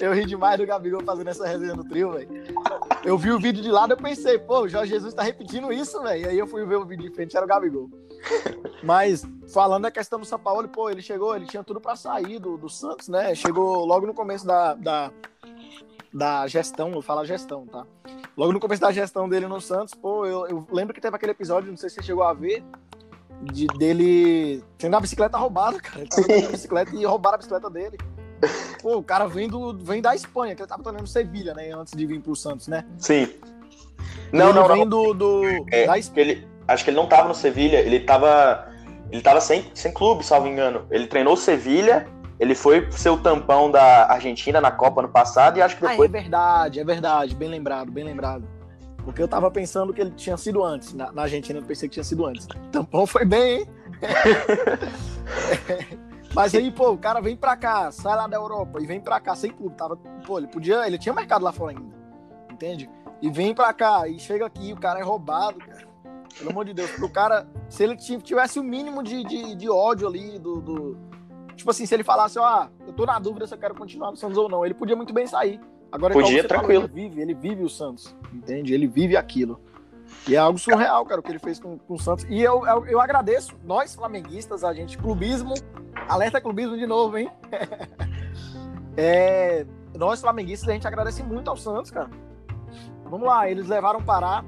Eu ri demais do Gabigol fazendo essa resenha no trio, velho. Eu vi o vídeo de lado e pensei, pô, o Jorge Jesus tá repetindo isso, velho. Aí eu fui ver o vídeo de frente, era o Gabigol. Mas, falando da questão do São Paulo, pô, ele chegou, ele tinha tudo pra sair do, do Santos, né? Chegou logo no começo da, da, da gestão, vou falar gestão, tá? Logo no começo da gestão dele no Santos, pô, eu, eu lembro que teve aquele episódio, não sei se você chegou a ver, de, dele tendo a bicicleta roubada, cara. Ele tava a bicicleta e roubaram a bicicleta dele. Pô, o cara vem, do, vem da Espanha, que ele tava treinando no Sevilha, né? Antes de vir pro Santos, né? Sim. Não, ele não, vem não. do, do É, da Espanha. ele, acho que ele não tava no Sevilha, ele tava. Ele tava sem, sem clube, salvo engano. Ele treinou Sevilha, ele foi ser o tampão da Argentina na Copa ano passado e acho que Ah, é depois. verdade, é verdade. Bem lembrado, bem lembrado. Porque eu tava pensando que ele tinha sido antes. Na, na Argentina eu pensei que tinha sido antes. Tampão foi bem, hein? Mas aí, pô, o cara vem pra cá, sai lá da Europa e vem pra cá sem tudo. Tava, pô, ele podia, ele tinha mercado lá fora ainda. Entende? E vem pra cá e chega aqui, o cara é roubado, cara. Pelo amor de Deus, o cara, se ele tivesse o mínimo de, de, de ódio ali do, do, Tipo assim, se ele falasse, ó, ah, eu tô na dúvida se eu quero continuar no Santos ou não, ele podia muito bem sair. Agora, podia, tranquilo. Falou, ele vive, ele vive o Santos, entende? Ele vive aquilo. E é algo surreal, cara, o que ele fez com, com o Santos. E eu, eu, eu, agradeço, nós flamenguistas, a gente, clubismo, alerta clubismo de novo, hein? é, nós flamenguistas, a gente agradece muito ao Santos, cara. Vamos lá, eles levaram Pará,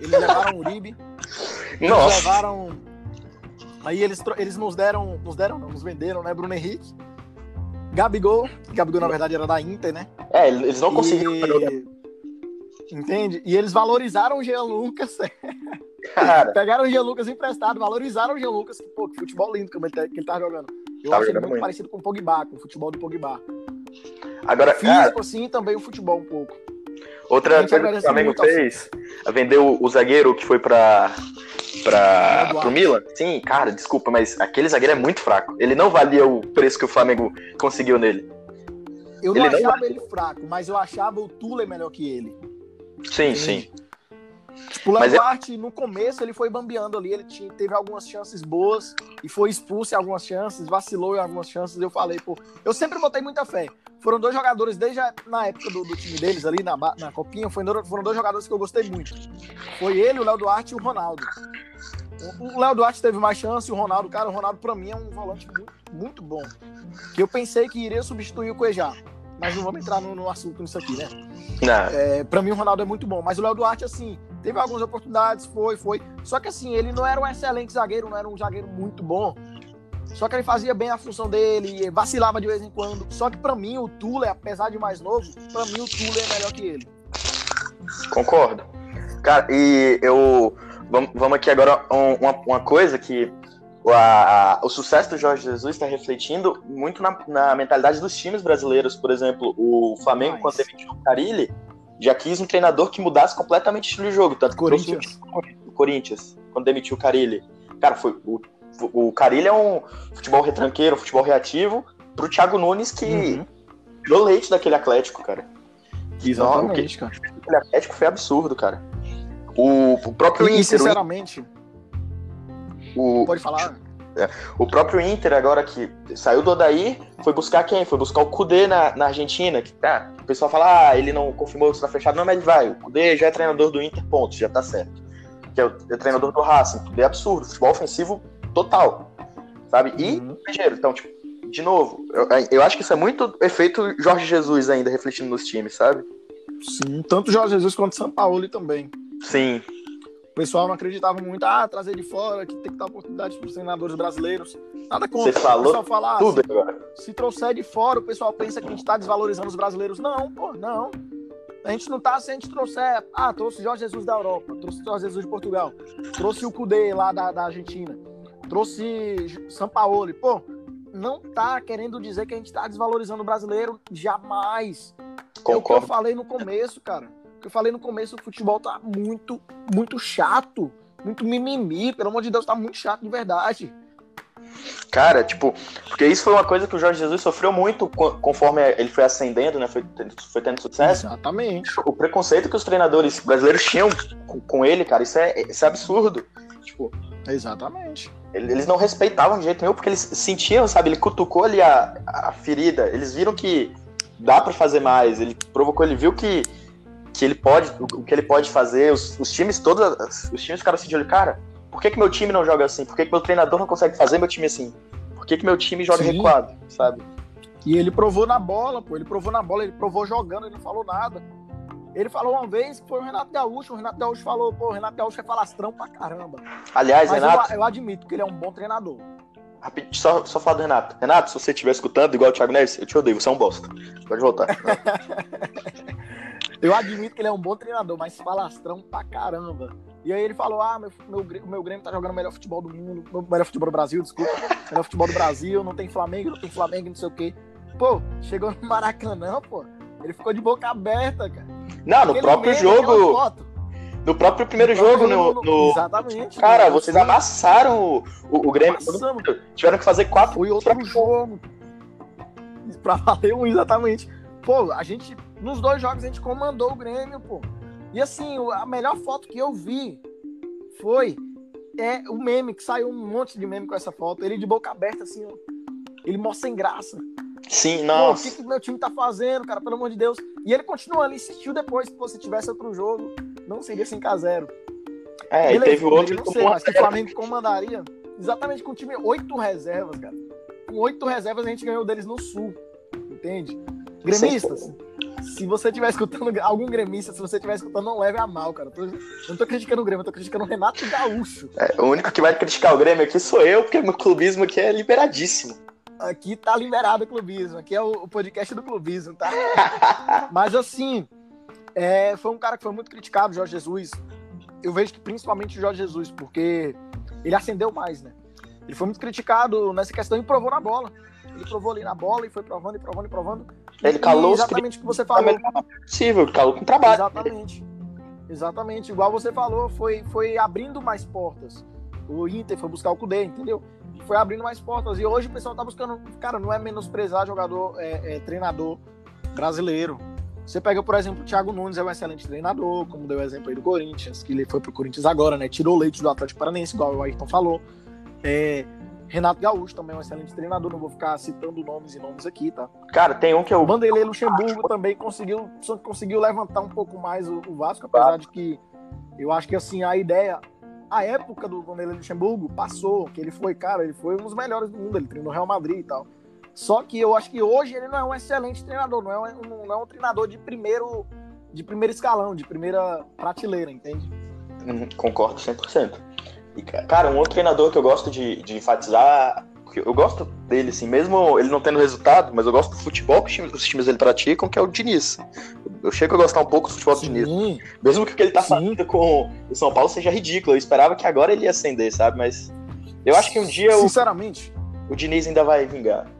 eles levaram Uribe, eles Nossa. levaram. Aí eles, eles nos deram, nos deram, não, nos venderam, né, Bruno Henrique. Gabigol, Gabigol na verdade era da Inter, né? É, eles não conseguiram. E... Entende? E eles valorizaram o Jean Lucas. Cara. Pegaram o Jean Lucas emprestado, valorizaram o Jean Lucas. Que, pô, que futebol lindo que ele, tá, que ele tá jogando. Eu acho ele muito, muito, parecido com o Pogba, com o futebol do Pogba. Agora, Físico, cara, assim, também o futebol um pouco. Outra coisa que o Flamengo fez, vendeu o zagueiro que foi pra, pra, pro Milan. Sim, cara, desculpa, mas aquele zagueiro é muito fraco. Ele não valia o preço que o Flamengo conseguiu nele. Eu não ele achava não... ele fraco, mas eu achava o Tule melhor que ele. Sim, sim. Tipo, o Léo Duarte, é... no começo, ele foi bambeando ali, ele tinha, teve algumas chances boas e foi expulso em algumas chances, vacilou em algumas chances. Eu falei, pô, eu sempre botei muita fé. Foram dois jogadores, desde a, na época do, do, time deles ali, na, na Copinha, foi, foram dois jogadores que eu gostei muito. Foi ele, o Léo Duarte e o Ronaldo. O Léo Duarte teve mais chance, o Ronaldo, cara, o Ronaldo pra mim é um volante muito, muito bom. Que eu pensei que iria substituir o Cuejá mas não vamos entrar no, no assunto nisso aqui, né? Não. É, pra mim o Ronaldo é muito bom, mas o Léo Duarte, assim, teve algumas oportunidades, foi, foi. Só que assim, ele não era um excelente zagueiro, não era um zagueiro muito bom. Só que ele fazia bem a função dele, vacilava de vez em quando. Só que para mim o Tule, apesar de mais novo, para mim o Tule é melhor que ele. Concordo. Cara, e eu. Vamos aqui agora uma, uma coisa que a, a, o sucesso do Jorge Jesus está refletindo muito na, na, mentalidade dos times brasileiros. Por exemplo, o Flamengo, Mas... quando demitiu o Carilli, já quis um treinador que mudasse completamente o estilo de jogo. Tanto Corinthians. o Corinthians, quando demitiu o Carilli. Cara, foi, o, o Carilli é um futebol retranqueiro, um futebol reativo, pro Thiago Nunes que uhum. tirou leite daquele Atlético, cara. Exatamente, Não, cara. Aquele Atlético foi absurdo, cara. O, o próprio e, Inter, sinceramente... O, Pode falar. É, o próprio Inter, agora que saiu do Odaí, foi buscar quem? Foi buscar o Kudê na, na Argentina. Que, tá, o pessoal fala, ah, ele não confirmou que está fechado. Não, mas ele vai. O Kudê já é treinador do Inter, ponto, já tá certo. Que é o, é o treinador do Racing. Kudê é absurdo, futebol ofensivo total. Sabe? E uhum. Então, tipo, de novo, eu, eu acho que isso é muito efeito Jorge Jesus ainda refletindo nos times, sabe? Sim, tanto Jorge Jesus quanto São Paulo também. Sim, pessoal não acreditava muito, ah, trazer de fora, que tem que dar oportunidade para os treinadores brasileiros. Nada contra. Você falou o fala, ah, tudo se, agora. Se trouxer de fora, o pessoal pensa que a gente está desvalorizando os brasileiros. Não, pô, não. A gente não tá se a gente trouxer. Ah, trouxe Jorge Jesus da Europa, trouxe Jorge Jesus de Portugal, trouxe o Cudê lá da, da Argentina, trouxe Sampaoli. Pô, não tá querendo dizer que a gente tá desvalorizando o brasileiro jamais. Concordo. É o que eu falei no começo, cara que eu falei no começo, o futebol tá muito, muito chato. Muito mimimi, pelo amor de Deus, tá muito chato de verdade. Cara, tipo, porque isso foi uma coisa que o Jorge Jesus sofreu muito conforme ele foi ascendendo, né? Foi, foi tendo sucesso. Exatamente. O preconceito que os treinadores brasileiros tinham com, ele, cara, isso é, isso é absurdo. Tipo, Exatamente. Eles não respeitavam de jeito nenhum, porque eles sentiam, sabe? Ele cutucou ali a, a ferida. Eles viram que dá para fazer mais. Ele provocou, ele viu que que ele pode, o que ele pode fazer, os, os times todos, os times ficaram assim de olho, cara, por que, que meu time não joga assim? Por que, que meu treinador não consegue fazer meu time assim? Por que, que meu time joga Sim. recuado, sabe? E ele provou na bola, pô, ele provou na bola, ele provou jogando, ele não falou nada. Ele falou uma vez que foi o Renato Gaúcho, o Renato Gaúcho falou, pô, o Renato Gaúcho é falastrão pra caramba. Aliás, Mas Renato... Eu, eu, admito que ele é um bom treinador. Rapidinho, só, só falar do Renato. Renato, se você estiver escutando, igual o Thiago Neves, eu te odeio, você é um bosta. Pode voltar. Eu admito que ele é um bom treinador, mas falastrão pra caramba. E aí ele falou: ah, meu, meu, meu Grêmio tá jogando o melhor futebol do mundo, melhor futebol do Brasil, desculpa. Melhor futebol do Brasil, não tem Flamengo, não tem Flamengo, não sei o quê. Pô, chegou no Maracanã, pô. Ele ficou de boca aberta, cara. Não, no próprio jogo. No próprio primeiro jogo, no, no, Exatamente. Cara, no- vocês amassaram o, o, o Grêmio. Tiveram que fazer quatro. Foi outro jogo. Pra valer um, exatamente. Pô, a gente, nos dois jogos, a gente comandou o Grêmio, pô. E assim, a melhor foto que eu vi foi é, o meme, que saiu um monte de meme com essa foto. Ele de boca aberta, assim, ó. Ele mó sem graça. Sim, Pô, o que, nossa. que meu time tá fazendo, cara? Pelo amor de Deus. E ele continuou ali, insistiu depois. Se você tivesse outro jogo, não seria 5x0. É, e Beleza, teve o outro não que sei, mas que o Flamengo comandaria exatamente com o time oito reservas, cara. Com oito reservas a gente ganhou deles no Sul, entende? Gremistas, se você estiver escutando algum gremista, se você estiver escutando, não leve a mal, cara. Eu não tô criticando o Grêmio, eu tô criticando o Renato Gaúcho. É, o único que vai criticar o Grêmio aqui sou eu, porque meu clubismo aqui é liberadíssimo. Aqui tá liberado o clubismo, aqui é o, podcast do clubismo, tá? Mas assim, é, foi um cara que foi muito criticado, Jorge Jesus. Eu vejo que principalmente o Jorge Jesus, porque ele acendeu mais, né? Ele foi muito criticado nessa questão e provou na bola. Ele provou ali na bola e foi provando e provando e provando. Ele calou E exatamente o que você falou. melhor maneira possível, calou com trabalho. Exatamente. Exatamente. Igual você falou, foi, foi abrindo mais portas. O Inter foi buscar o Cudê, entendeu? Foi abrindo mais portas. E hoje o pessoal tá buscando. Cara, não é menosprezar jogador, é, é, treinador brasileiro. Você pega, por exemplo, o Thiago Nunes, é um excelente treinador, como deu o exemplo aí do Corinthians, que ele foi pro Corinthians agora, né? Tirou leite do Atlético Paranaense, igual o Ayrton falou. É, Renato Gaúcho também é um excelente treinador, não vou ficar citando nomes e nomes aqui, tá? Cara, tem um que eu. O Vanderlei Luxemburgo também conseguiu, conseguiu levantar um pouco mais o, o Vasco, apesar de que eu acho que assim, a ideia, a época do Vanderlei Luxemburgo passou, que ele foi, cara, ele foi um dos melhores do mundo, ele treinou Real Madrid e tal. Só que eu acho que hoje ele não é um excelente treinador, não é um, não é um treinador de primeiro, de primeiro escalão, de primeira prateleira, entende? Uhum, Concordo 100%. E, ca- cara, um outro treinador que eu gosto de, de enfatizar, que eu gosto dele, assim, mesmo ele não tendo resultado, mas eu gosto do futebol que os times, os times dele praticam, que é o Diniz. Eu chego a gostar um pouco do futebol do Diniz. Mesmo que o que ele tá Sim. fazendo com o São Paulo seja ridículo. Eu esperava que agora ele ia acender, sabe? Mas eu acho que um dia o, sinceramente, o Diniz ainda vai vingar.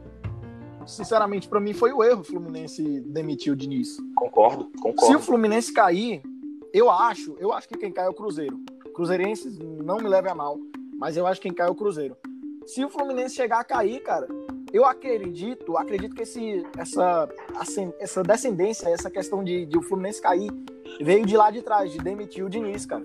sinceramente, pra mim foi o erro o Fluminense demitir o Diniz. Concordo, Se o concordo. Fluminense cair, eu acho, eu acho que quem cai é o Cruzeiro. Cruzeirenses não me leve a mal, mas eu acho que quem cai é o Cruzeiro. Se o Fluminense chegar a cair, cara, eu acredito, acredito que esse, essa, essa descendência, essa questão de, de o Fluminense cair, veio de lá de trás, de demitir o Diniz, cara.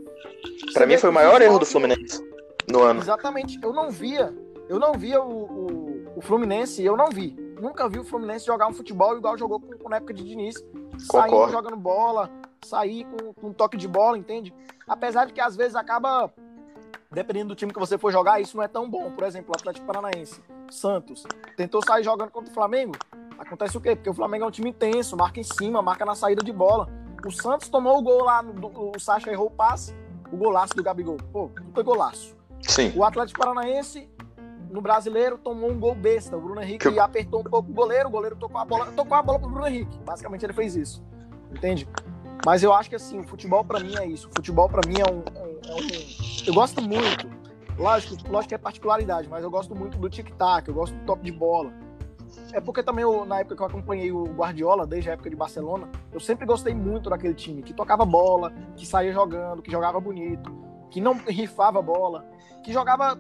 Pra Você mim foi o maior erro do Fluminense no ano. Exatamente. Eu não via, eu não via o, o, o Fluminense, eu não vi. Nunca vi o Fluminense jogar um futebol igual jogou com, com na época de Diniz. Saindo jogando bola, sair com, com um toque de bola, entende? Apesar de que às vezes acaba, dependendo do time que você for jogar, isso não é tão bom. Por exemplo, o Atlético Paranaense, Santos, tentou sair jogando contra o Flamengo. Acontece o quê? Porque o Flamengo é um time intenso, marca em cima, marca na saída de bola. O Santos tomou o gol lá, do- o Sacha errou o passe, o golaço do Gabigol. Pô, foi golaço. Sim. O Atlético Paranaense, no brasileiro, tomou um gol besta. O Bruno Henrique Que- apertou um pouco o goleiro, o goleiro tocou a bola, tocou a bola pro Bruno Henrique. Basicamente ele fez isso. Entende? Mas eu acho que assim, o futebol pra mim é isso. O futebol pra mim é um, é um- é um- Eu gosto muito. Lógico, lógico que é particularidade, mas eu gosto muito do tic-tac, eu gosto do top de bola. É porque também eu, na época que eu acompanhei o Guardiola, desde a época de Barcelona, eu sempre gostei muito daquele time que tocava bola, que saía jogando, que jogava bonito, que não rifava bola, que jogava,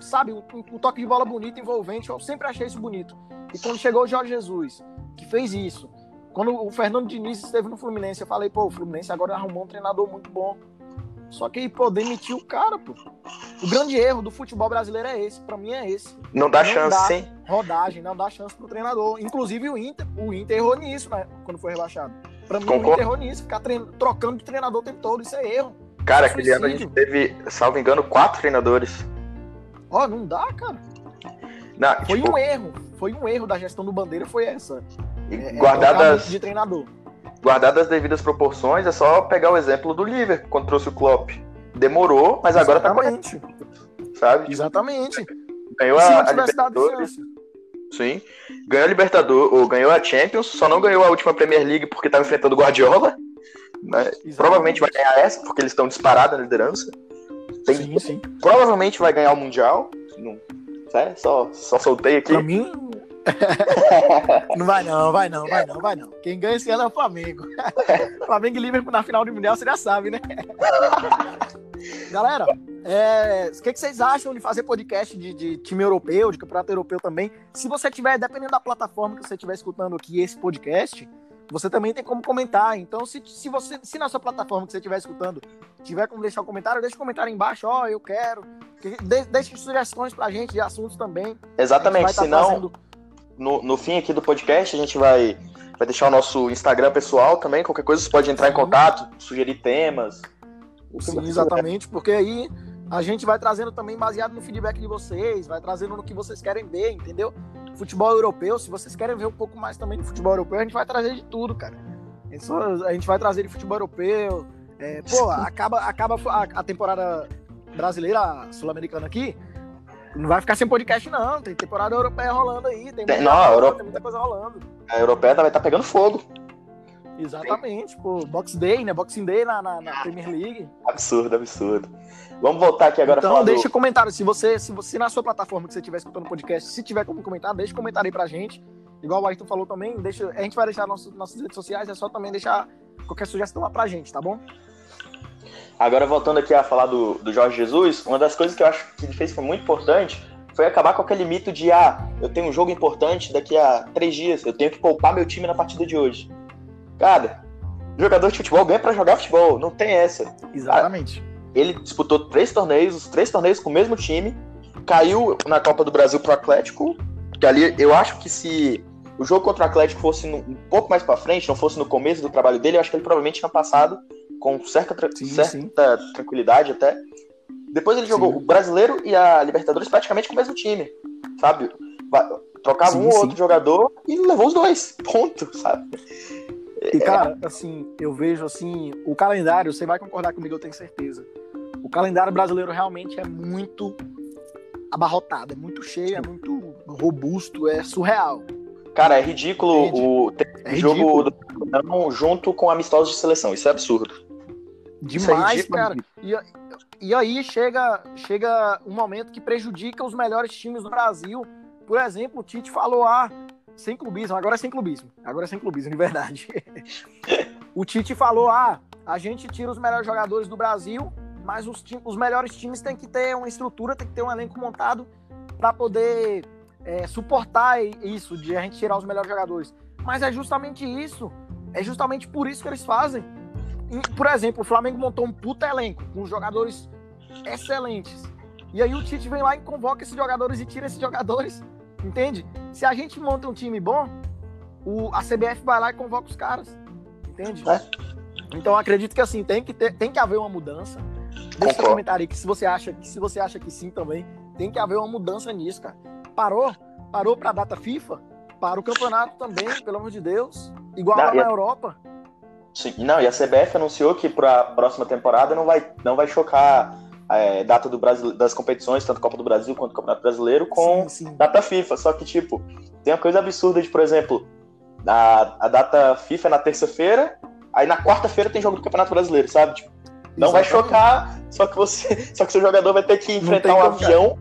sabe, um toque de bola bonito, envolvente. Eu sempre achei isso bonito. E quando chegou o Jorge Jesus, que fez isso, quando o Fernando Diniz esteve no Fluminense, eu falei, pô, o Fluminense agora arrumou um treinador muito bom. Só que, pô, demitiu o cara, pô. O grande erro do futebol brasileiro é esse, pra mim é esse. Não dá Não chance, dá. sim. Rodagem, não dá chance pro treinador. Inclusive o Inter, o Inter errou nisso, né, quando foi rebaixado. Pra mim, o Concordo. Inter errou nisso, ficar trocando de treinador o tempo todo, isso é erro. Cara, Suicídio. aquele ano a gente teve, salvo engano, quatro treinadores. Ó, não dá, cara. Não, Foi tipo, um erro. Foi um erro da gestão do Bandeira, foi essa. É, é guardadas, de treinador. Guardadas as devidas proporções, é só pegar o exemplo do Liverpool, quando trouxe o Klopp. Demorou, mas agora tá correndo, Exatamente. sabe? Exatamente. Ganhou a, a Libertadores, sim. Ganhou a Libertadores, ou ganhou a Champions, só não ganhou a última Premier League porque tava enfrentando o Guardiola. né? Exatamente. Provavelmente vai ganhar essa, porque eles estão disparados na liderança. Tem- Sim, sim. Provavelmente vai ganhar o Mundial. Não, é, só, só soltei aqui. Pra mim, não vai não, vai não, vai não, vai não. Quem ganha esse ano é o Flamengo. Flamengo e Liverpool na final do Mundial, você já sabe, né? Galera, é, o que, que, vocês acham de fazer podcast de, de, time europeu, de campeonato europeu também? Se você tiver, dependendo da plataforma que você estiver escutando aqui esse podcast, você também tem como comentar. Então, se, se você, se na sua plataforma que você estiver escutando, tiver como deixar um comentário, deixa um comentário embaixo, ó, oh, eu quero. De, deixe sugestões pra gente de assuntos também. Exatamente, tá senão, fazendo... no, no fim aqui do podcast, a gente vai, vai deixar o nosso Instagram pessoal também. Qualquer coisa você pode entrar em contato, sugerir temas. Sim, exatamente, porque aí a gente vai trazendo também baseado no feedback de vocês, vai trazendo no que vocês querem ver, entendeu? futebol europeu, se vocês querem ver um pouco mais também do futebol europeu, a gente vai trazer de tudo, cara. A gente vai trazer de futebol europeu. É, pô, acaba, acaba a, a temporada brasileira, sul-americana aqui, não vai ficar sem podcast, não. Tem temporada europeia rolando aí. Tem, tem, não, Euro... tem muita coisa rolando. A europeia vai estar tá pegando fogo. Exatamente, pô. Box Day, né? Boxing Day na, na, na Premier League. Absurdo, absurdo. Vamos voltar aqui agora Então, deixa do... comentário. Se você, se você na sua plataforma que você estiver escutando o podcast, se tiver como comentar, deixa um comentário aí pra gente. Igual o Ayrton falou também, deixa, a gente vai deixar nossos, nossas redes sociais, é só também deixar qualquer sugestão lá pra gente, tá bom? Agora, voltando aqui a falar do, do Jorge Jesus, uma das coisas que eu acho que ele fez foi muito importante foi acabar com aquele mito de, ah, eu tenho um jogo importante daqui a três dias, eu tenho que poupar meu time na partida de hoje. Cara, jogador de futebol ganha para jogar futebol, não tem essa. Exatamente ele disputou três torneios, os três torneios com o mesmo time, caiu na Copa do Brasil pro Atlético, que ali eu acho que se o jogo contra o Atlético fosse um pouco mais para frente, não fosse no começo do trabalho dele, eu acho que ele provavelmente tinha passado com certa, tra sim, certa sim. tranquilidade até. Depois ele jogou sim. o Brasileiro e a Libertadores praticamente com o mesmo time, sabe? Trocava um ou outro jogador e levou os dois, ponto, sabe? E, cara, assim, eu vejo assim, o calendário, você vai concordar comigo, eu tenho certeza o calendário brasileiro realmente é muito abarrotado, é muito cheio, é muito robusto, é surreal. Cara, é ridículo o é jogo ridículo. junto com amistosos de seleção. Isso é absurdo. Demais, cara. E, e aí chega, chega um momento que prejudica os melhores times do Brasil. Por exemplo, o Tite falou: ah, sem clubismo, agora é sem clubismo. Agora é sem clubismo, de verdade. o Tite falou: ah, a gente tira os melhores jogadores do Brasil mas os, os melhores times têm que ter uma estrutura, tem que ter um elenco montado para poder é, suportar isso, de a gente tirar os melhores jogadores. Mas é justamente isso, é justamente por isso que eles fazem. Por exemplo, o Flamengo montou um puta elenco, com jogadores excelentes. E aí o Tite vem lá e convoca esses jogadores e tira esses jogadores, entende? Se a gente monta um time bom, o, a CBF vai lá e convoca os caras, entende? É. Então acredito que assim, tem que, ter, tem que haver uma mudança Deixa seu comentário aí que se você acha que se você acha que sim também, tem que haver uma mudança nisso, cara. Parou? Parou para a data FIFA? Para o campeonato também, pelo amor de Deus. Igual não, lá na a... Europa. Sim, não, e a CBF anunciou que para a próxima temporada não vai, não vai chocar é, data do Brasil, das competições, tanto Copa do Brasil quanto Campeonato Brasileiro, com sim, sim. data FIFA. Só que, tipo, tem uma coisa absurda de, por exemplo, a, a data FIFA é na terça-feira, aí na quarta-feira tem jogo do Campeonato Brasileiro, sabe? Tipo, não Exatamente. vai chocar, só que você, só que seu jogador vai ter que enfrentar um avião,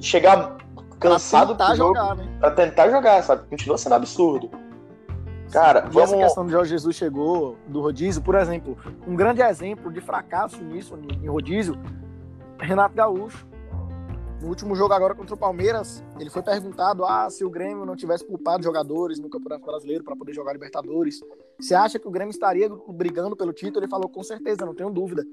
chegar cansado pra tentar jogar, né? Pra tentar jogar, sabe? Continua sendo absurdo. Cara, e vamos... essa questão do Jorge Jesus chegou do rodízio, por exemplo, um grande exemplo de fracasso nisso, em rodízio, Renato Gaúcho. No último jogo agora contra o Palmeiras, ele foi perguntado ah, se o Grêmio não tivesse culpado jogadores no Campeonato Brasileiro para poder jogar Libertadores. Você acha que o Grêmio estaria brigando pelo título? Ele falou com certeza, não tenho dúvida.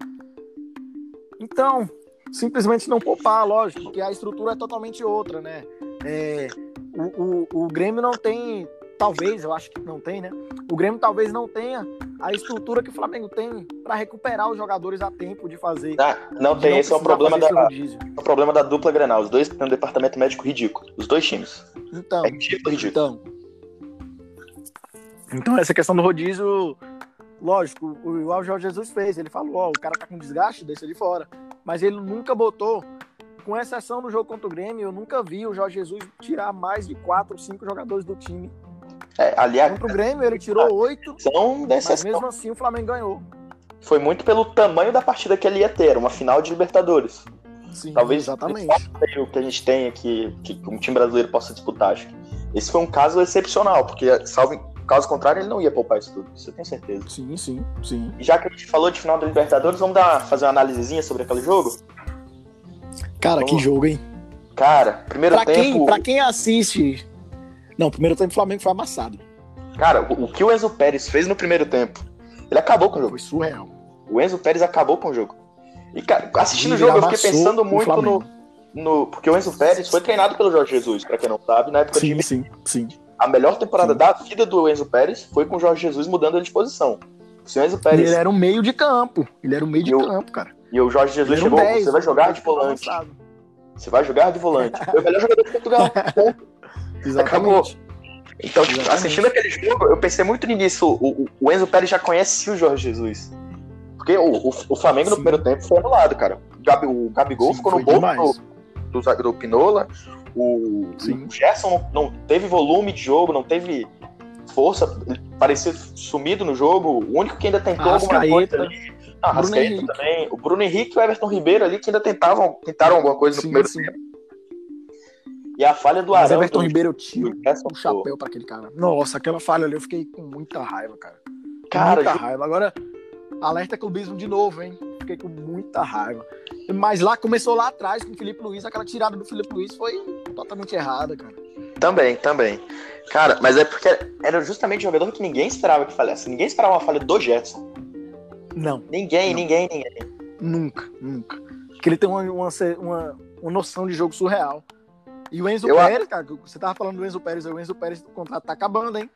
Então, simplesmente não poupar, lógico, porque a estrutura é totalmente outra, né? É, o, o, o Grêmio não tem, talvez, eu acho que não tem, né? O Grêmio talvez não tenha a estrutura que o Flamengo tem para recuperar os jogadores a tempo de fazer. Ah, não tem, não esse é o problema da é o problema da dupla Grenal. Os dois têm um departamento médico ridículo, os dois times. Então, é ridículo, ridículo. Então, então essa questão do rodízio, lógico, o, o Jorge Jesus fez, ele falou, ó, o cara tá com desgaste, deixa ele fora. Mas ele nunca botou com exceção do jogo contra o Grêmio, eu nunca vi o Jorge Jesus tirar mais de quatro, cinco jogadores do time é, aliás, Contra o Grêmio ele tirou oito, mas mesmo assim o Flamengo ganhou. Foi muito pelo tamanho da partida que ele ia ter, uma final de Libertadores. Sim, Talvez exatamente. o que a gente tem aqui, que um time brasileiro possa disputar, acho que esse foi um caso excepcional, porque, salvo caso contrário, ele não ia poupar isso tudo. Isso eu tenho certeza. Sim, sim, sim. E já que a gente falou de final da Libertadores, vamos dar, fazer uma análisezinha sobre aquele jogo? Cara, vamos. que jogo, hein? Cara, primeiro pra tempo. Quem, pra quem assiste. Não, primeiro tempo o Flamengo foi amassado. Cara, o, o, que o Enzo Pérez fez no primeiro tempo, ele acabou com o jogo. Foi surreal. O Enzo Pérez acabou com o jogo. E, cara, assistindo o jogo, eu fiquei pensando muito no, no. Porque o Enzo Pérez foi treinado pelo Jorge Jesus, pra quem não sabe, na época sim, de. Sim, sim. A melhor temporada sim. da vida do Enzo Pérez foi com o Jorge Jesus mudando ele de posição. Se o Enzo Pérez. Ele era um meio de campo. Ele era um meio de o, campo, cara. E o Jorge Jesus chegou, 10, você vai jogar de volante. Você vai jogar de volante. Foi o melhor jogador de Portugal. Exatamente. Acabou. Então, tipo, assistindo aquele jogo, eu pensei muito nisso. O, o, Enzo Pérez já conhecia o Jorge Jesus. Porque o, o, o Flamengo Sim. no primeiro tempo foi anulado, cara. O, Gabi, o Gabigol Sim, ficou no bolso do, do, do Pinola. O, o Gerson não, não teve volume de jogo, não teve força, parecia sumido no jogo. O único que ainda tentou alguma coisa ali. Ah, Rascaeta também. O Bruno Henrique e o Everton Ribeiro ali que ainda tentavam, tentaram alguma coisa no sim, primeiro sim. tempo. E a falha do Arão. Everton Ribeiro eu tiro um chapéu para aquele cara. Nossa, aquela falha ali eu fiquei com muita raiva, cara. Cara, muita raiva. Agora, alerta clubismo de novo, hein? Fiquei com muita raiva. Mas lá começou lá atrás com o Felipe Luiz, aquela tirada do Felipe Luiz foi totalmente errada, cara. Também, também. Cara, mas é porque era justamente o jogador que ninguém esperava que falhasse. Ninguém esperava uma falha do Jetson. Não. Ninguém, não. ninguém, ninguém. Nunca, nunca. Porque ele tem uma, uma, uma, uma noção de jogo surreal. E o Enzo eu Pérez, cara, você tava falando do Enzo Pérez, o Enzo Pérez, o contrato tá acabando, hein?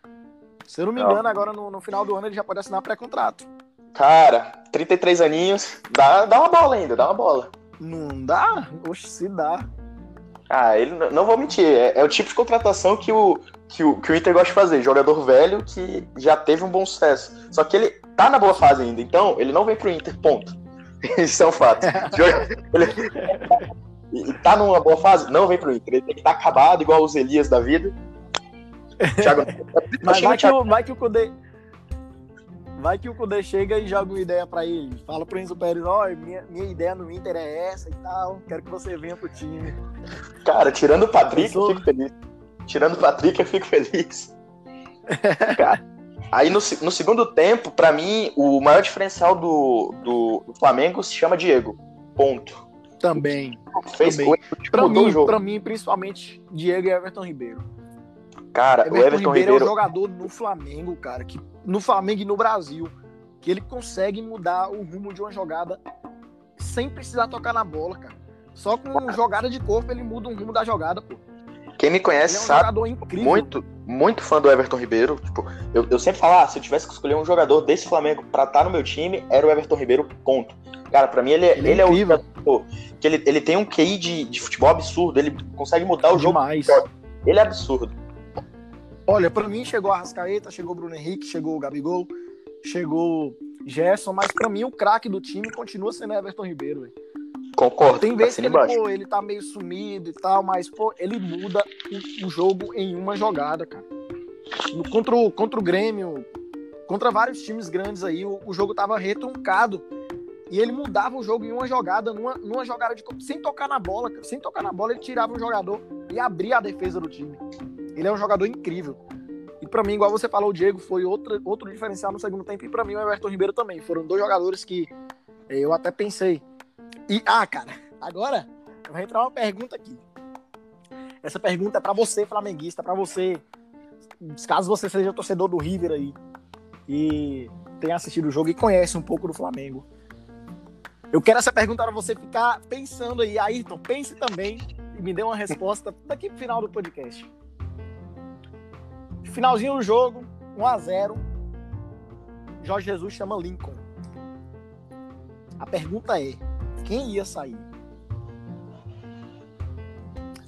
Se eu não me engano, não. agora no, no, final do ano ele já pode assinar pré-contrato. Cara, 33 aninhos, dá, dá uma bola ainda, dá uma bola. Não dá? Oxe, se dá. Ah, ele não vou mentir, é, é, o tipo de contratação que o, que o, que o Inter gosta de fazer, jogador velho que já teve um bom sucesso. Só que ele tá na boa fase ainda, então ele não vem pro Inter, ponto. Isso é um fato. ele, e tá numa boa fase, não vem pro Inter. Ele tem que estar tá acabado, igual os Elias da vida. Thiago, Mas vai que, o, vai que o Kudê. Vai que o Kudê chega e joga uma ideia pra ele. Fala pro Enzo Pérez, ó, oh, minha, minha ideia no Inter é essa e tal. Quero que você venha pro time. Cara, tirando o Patrick, eu fico feliz. Tirando o Patrick, eu fico feliz. Cara, aí no, no segundo tempo, para mim, o maior diferencial do, do, do Flamengo se chama Diego. Ponto. Também. Fez também. Pra mim, pra mim, principalmente, Diego e Everton Ribeiro. Cara, Everton, o Everton Ribeiro, Ribeiro é um jogador no Flamengo, cara, que no Flamengo e no Brasil, que ele consegue mudar o rumo de uma jogada sem precisar tocar na bola, cara. Só com uma jogada de corpo ele muda o rumo da jogada, pô. Quem me conhece é um sabe, muito, muito fã do Everton Ribeiro. Tipo, eu, eu sempre falo, ah, se eu tivesse que escolher um jogador desse Flamengo pra estar no meu time, era o Everton Ribeiro, ponto. Cara, pra mim ele, é, ele, ele é, o jogador que ele, ele tem um QI de, de futebol absurdo, ele consegue mudar o jogo. Demais. Ele é absurdo. Olha, pra mim chegou a Rascaeta, chegou o Bruno Henrique, chegou o Gabigol, chegou Gerson, mas pra mim o craque do time continua sendo Everton Ribeiro. Concordo. Tem vezes que ele, pô, ele tá meio sumido e tal, mas, pô, ele muda o, o jogo em uma jogada, cara. No, contra, o, contra o Grêmio, contra vários times grandes aí, o, o, jogo tava retruncado. E ele mudava o jogo em uma jogada, numa, numa jogada de. sem tocar na bola, cara. Sem tocar na bola, ele tirava um jogador e abria a defesa do time. Ele é um jogador incrível. E para mim, igual você falou, o Diego foi outro, outro diferencial no segundo tempo. E para mim, o Everton Ribeiro também. Foram dois jogadores que eu até pensei e, ah, cara, agora vai entrar uma pergunta aqui. Essa pergunta é para você, flamenguista, para você, caso você seja torcedor do River aí e tenha assistido o jogo e conhece um pouco do Flamengo. Eu quero essa pergunta para você ficar pensando aí. Ayrton, pense também e me dê uma resposta daqui pro final do podcast. Finalzinho do jogo, 1 a 0 Jorge Jesus chama Lincoln. A pergunta é: quem ia sair?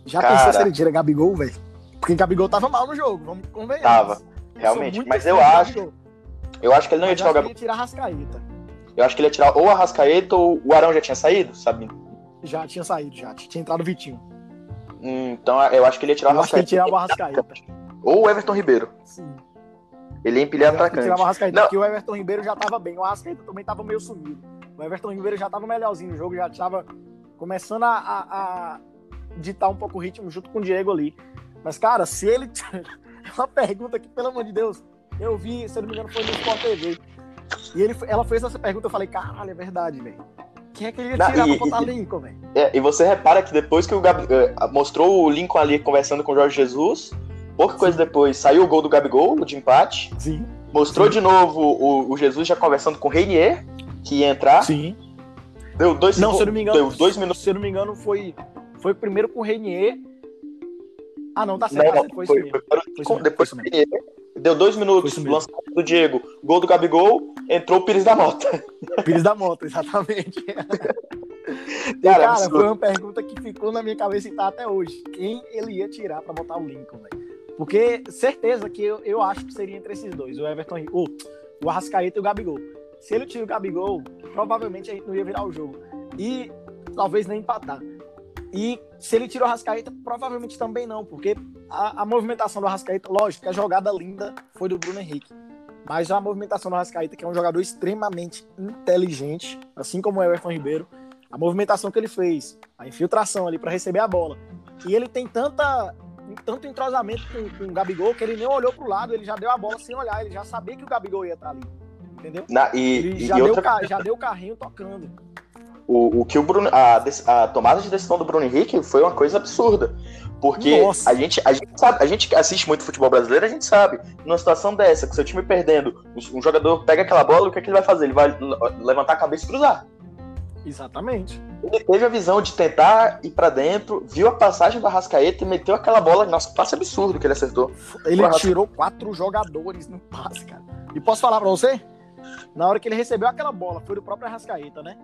Já Cara... pensou se ele tira Gabigol, velho? Porque Gabigol tava mal no jogo, vamos convencer. Tava, realmente. Mas eu acho. Eu acho que ele não ia tirar o Gabigol. Ele ia tirar a Rascaeta. Eu acho que ele ia tirar ou a Rascaeta ou o Arão já tinha saído, sabe? Já tinha saído, já. Tinha entrado o Vitinho. Hum, então eu acho que ele ia tirar eu a Rascaeta. Acho que ele tirava a Rascaeta. Ou o Everton Ribeiro. Sim. Ele ia empilhar atacante. Tirava a Rascaeta, porque o Everton Ribeiro já tava bem. O Rascaeta também tava meio sumido. O Everton Ribeiro já estava melhorzinho no jogo, já estava começando a, a, a, ditar um pouco o ritmo junto com o Diego ali. Mas, cara, se ele. uma pergunta que, pelo amor de Deus, eu vi, se eu não me engano, foi no Sport TV. E ele, ela fez essa pergunta, eu falei, caralho, é verdade, velho. Quem é que ele ia tirar não, pra botar e, Lincoln, velho? É, e você repara que depois que o Gabi, uh, mostrou o Lincoln ali conversando com o Jorge Jesus, pouca Sim. coisa depois saiu o gol do Gabigol, de empate. Sim. Mostrou Sim. de novo o, o, Jesus já conversando com o Reinier, que ia entrar. Sim. Deu dois Não, se eu não me engano, deu dois minutos. Se eu não me engano, foi, foi primeiro com o Reinier. Ah, não, tá certo. Não, tá certo foi, foi, foi, foi, depois o Reinier. Deu dois minutos, lançamento do Diego, gol do Gabigol, entrou o Pires da Mota. Pires da Mota, exatamente. e, cara, foi uma pergunta que ficou na minha cabeça e tá até hoje. Quem ele ia tirar pra botar o Lincoln, velho? Porque certeza que eu, eu acho que seria entre esses dois, o Everton, o, o Arrascaeta e o Gabigol. Se ele tira o Gabigol, provavelmente a gente não ia virar o jogo. E talvez nem empatar. E se ele tira o Arrascaeta, provavelmente também não, porque a, a, movimentação do Arrascaeta, lógico que a jogada linda foi do Bruno Henrique. Mas a movimentação do Arrascaeta, que é um jogador extremamente inteligente, assim como o Everton Ribeiro, a movimentação que ele fez, a infiltração ali para receber a bola. E ele tem tanta tanto entrosamento com, com o Gabigol que ele nem olhou pro lado, ele já deu a bola sem olhar, ele já sabia que o Gabigol ia estar ali. Entendeu? Na, e, ele já, e deu, outra... já deu o carrinho tocando. O, o que o Bruno. A, a tomada de decisão do Bruno Henrique foi uma coisa absurda. Porque a gente, a gente sabe, a gente assiste muito futebol brasileiro, a gente sabe, numa situação dessa, com seu time perdendo, um jogador pega aquela bola, o que, é que ele vai fazer? Ele vai levantar a cabeça e cruzar. Exatamente. Ele teve a visão de tentar ir para dentro, viu a passagem da Rascaeta e meteu aquela bola. Nossa, passe absurdo que ele acertou. Ele tirou quatro jogadores no passe, cara. E posso falar pra você? Na hora que ele recebeu aquela bola, foi do próprio Arrascaeta, né?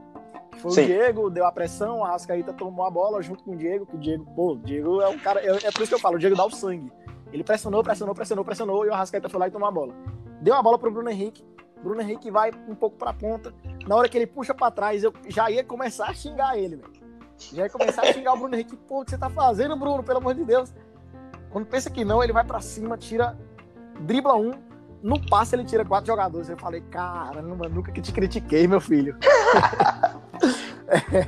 Foi Sim. o Diego, deu a pressão, a Arrascaeta tomou a bola junto com o Diego, que o Diego, pô, o Diego é um cara. É, é por isso que eu falo, o Diego dá o sangue. Ele pressionou, pressionou, pressionou, pressionou, e o Arrascaeta foi lá e tomou a bola. Deu a bola pro Bruno Henrique. Bruno Henrique vai um pouco pra ponta. Na hora que ele puxa pra trás, eu já ia começar a xingar ele, velho. Já ia começar a xingar o Bruno Henrique. Pô, o que você tá fazendo, Bruno? Pelo amor de Deus. Quando pensa que não, ele vai pra cima, tira, dribla um, no passe ele tira quatro jogadores. Eu falei, caramba, nunca que te critiquei, meu filho. é,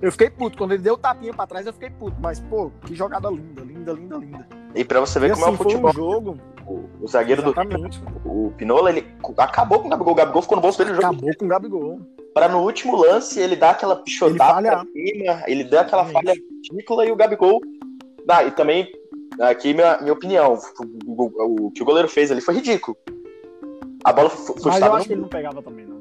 eu fiquei puto. Quando ele deu o tapinha pra trás, eu fiquei puto. Mas, pô, que jogada linda, linda, linda, linda. E pra você ver e como assim, é o futebol. Um jogo, o, o zagueiro Exatamente. do. O Pinola, ele acabou com o Gabigol. O Gabigol ficou no bolso dele no jogo. Acabou com o Gabigol. Pra no último lance ele dar aquela pichotada pra cima, ele deu aquela falha ridícula e o Gabigol. Ah, e também, aqui minha, minha opinião, o, o, o, que o goleiro fez ali foi ridículo. A bola foi, foi Mas eu acho que ele não pegava também, não.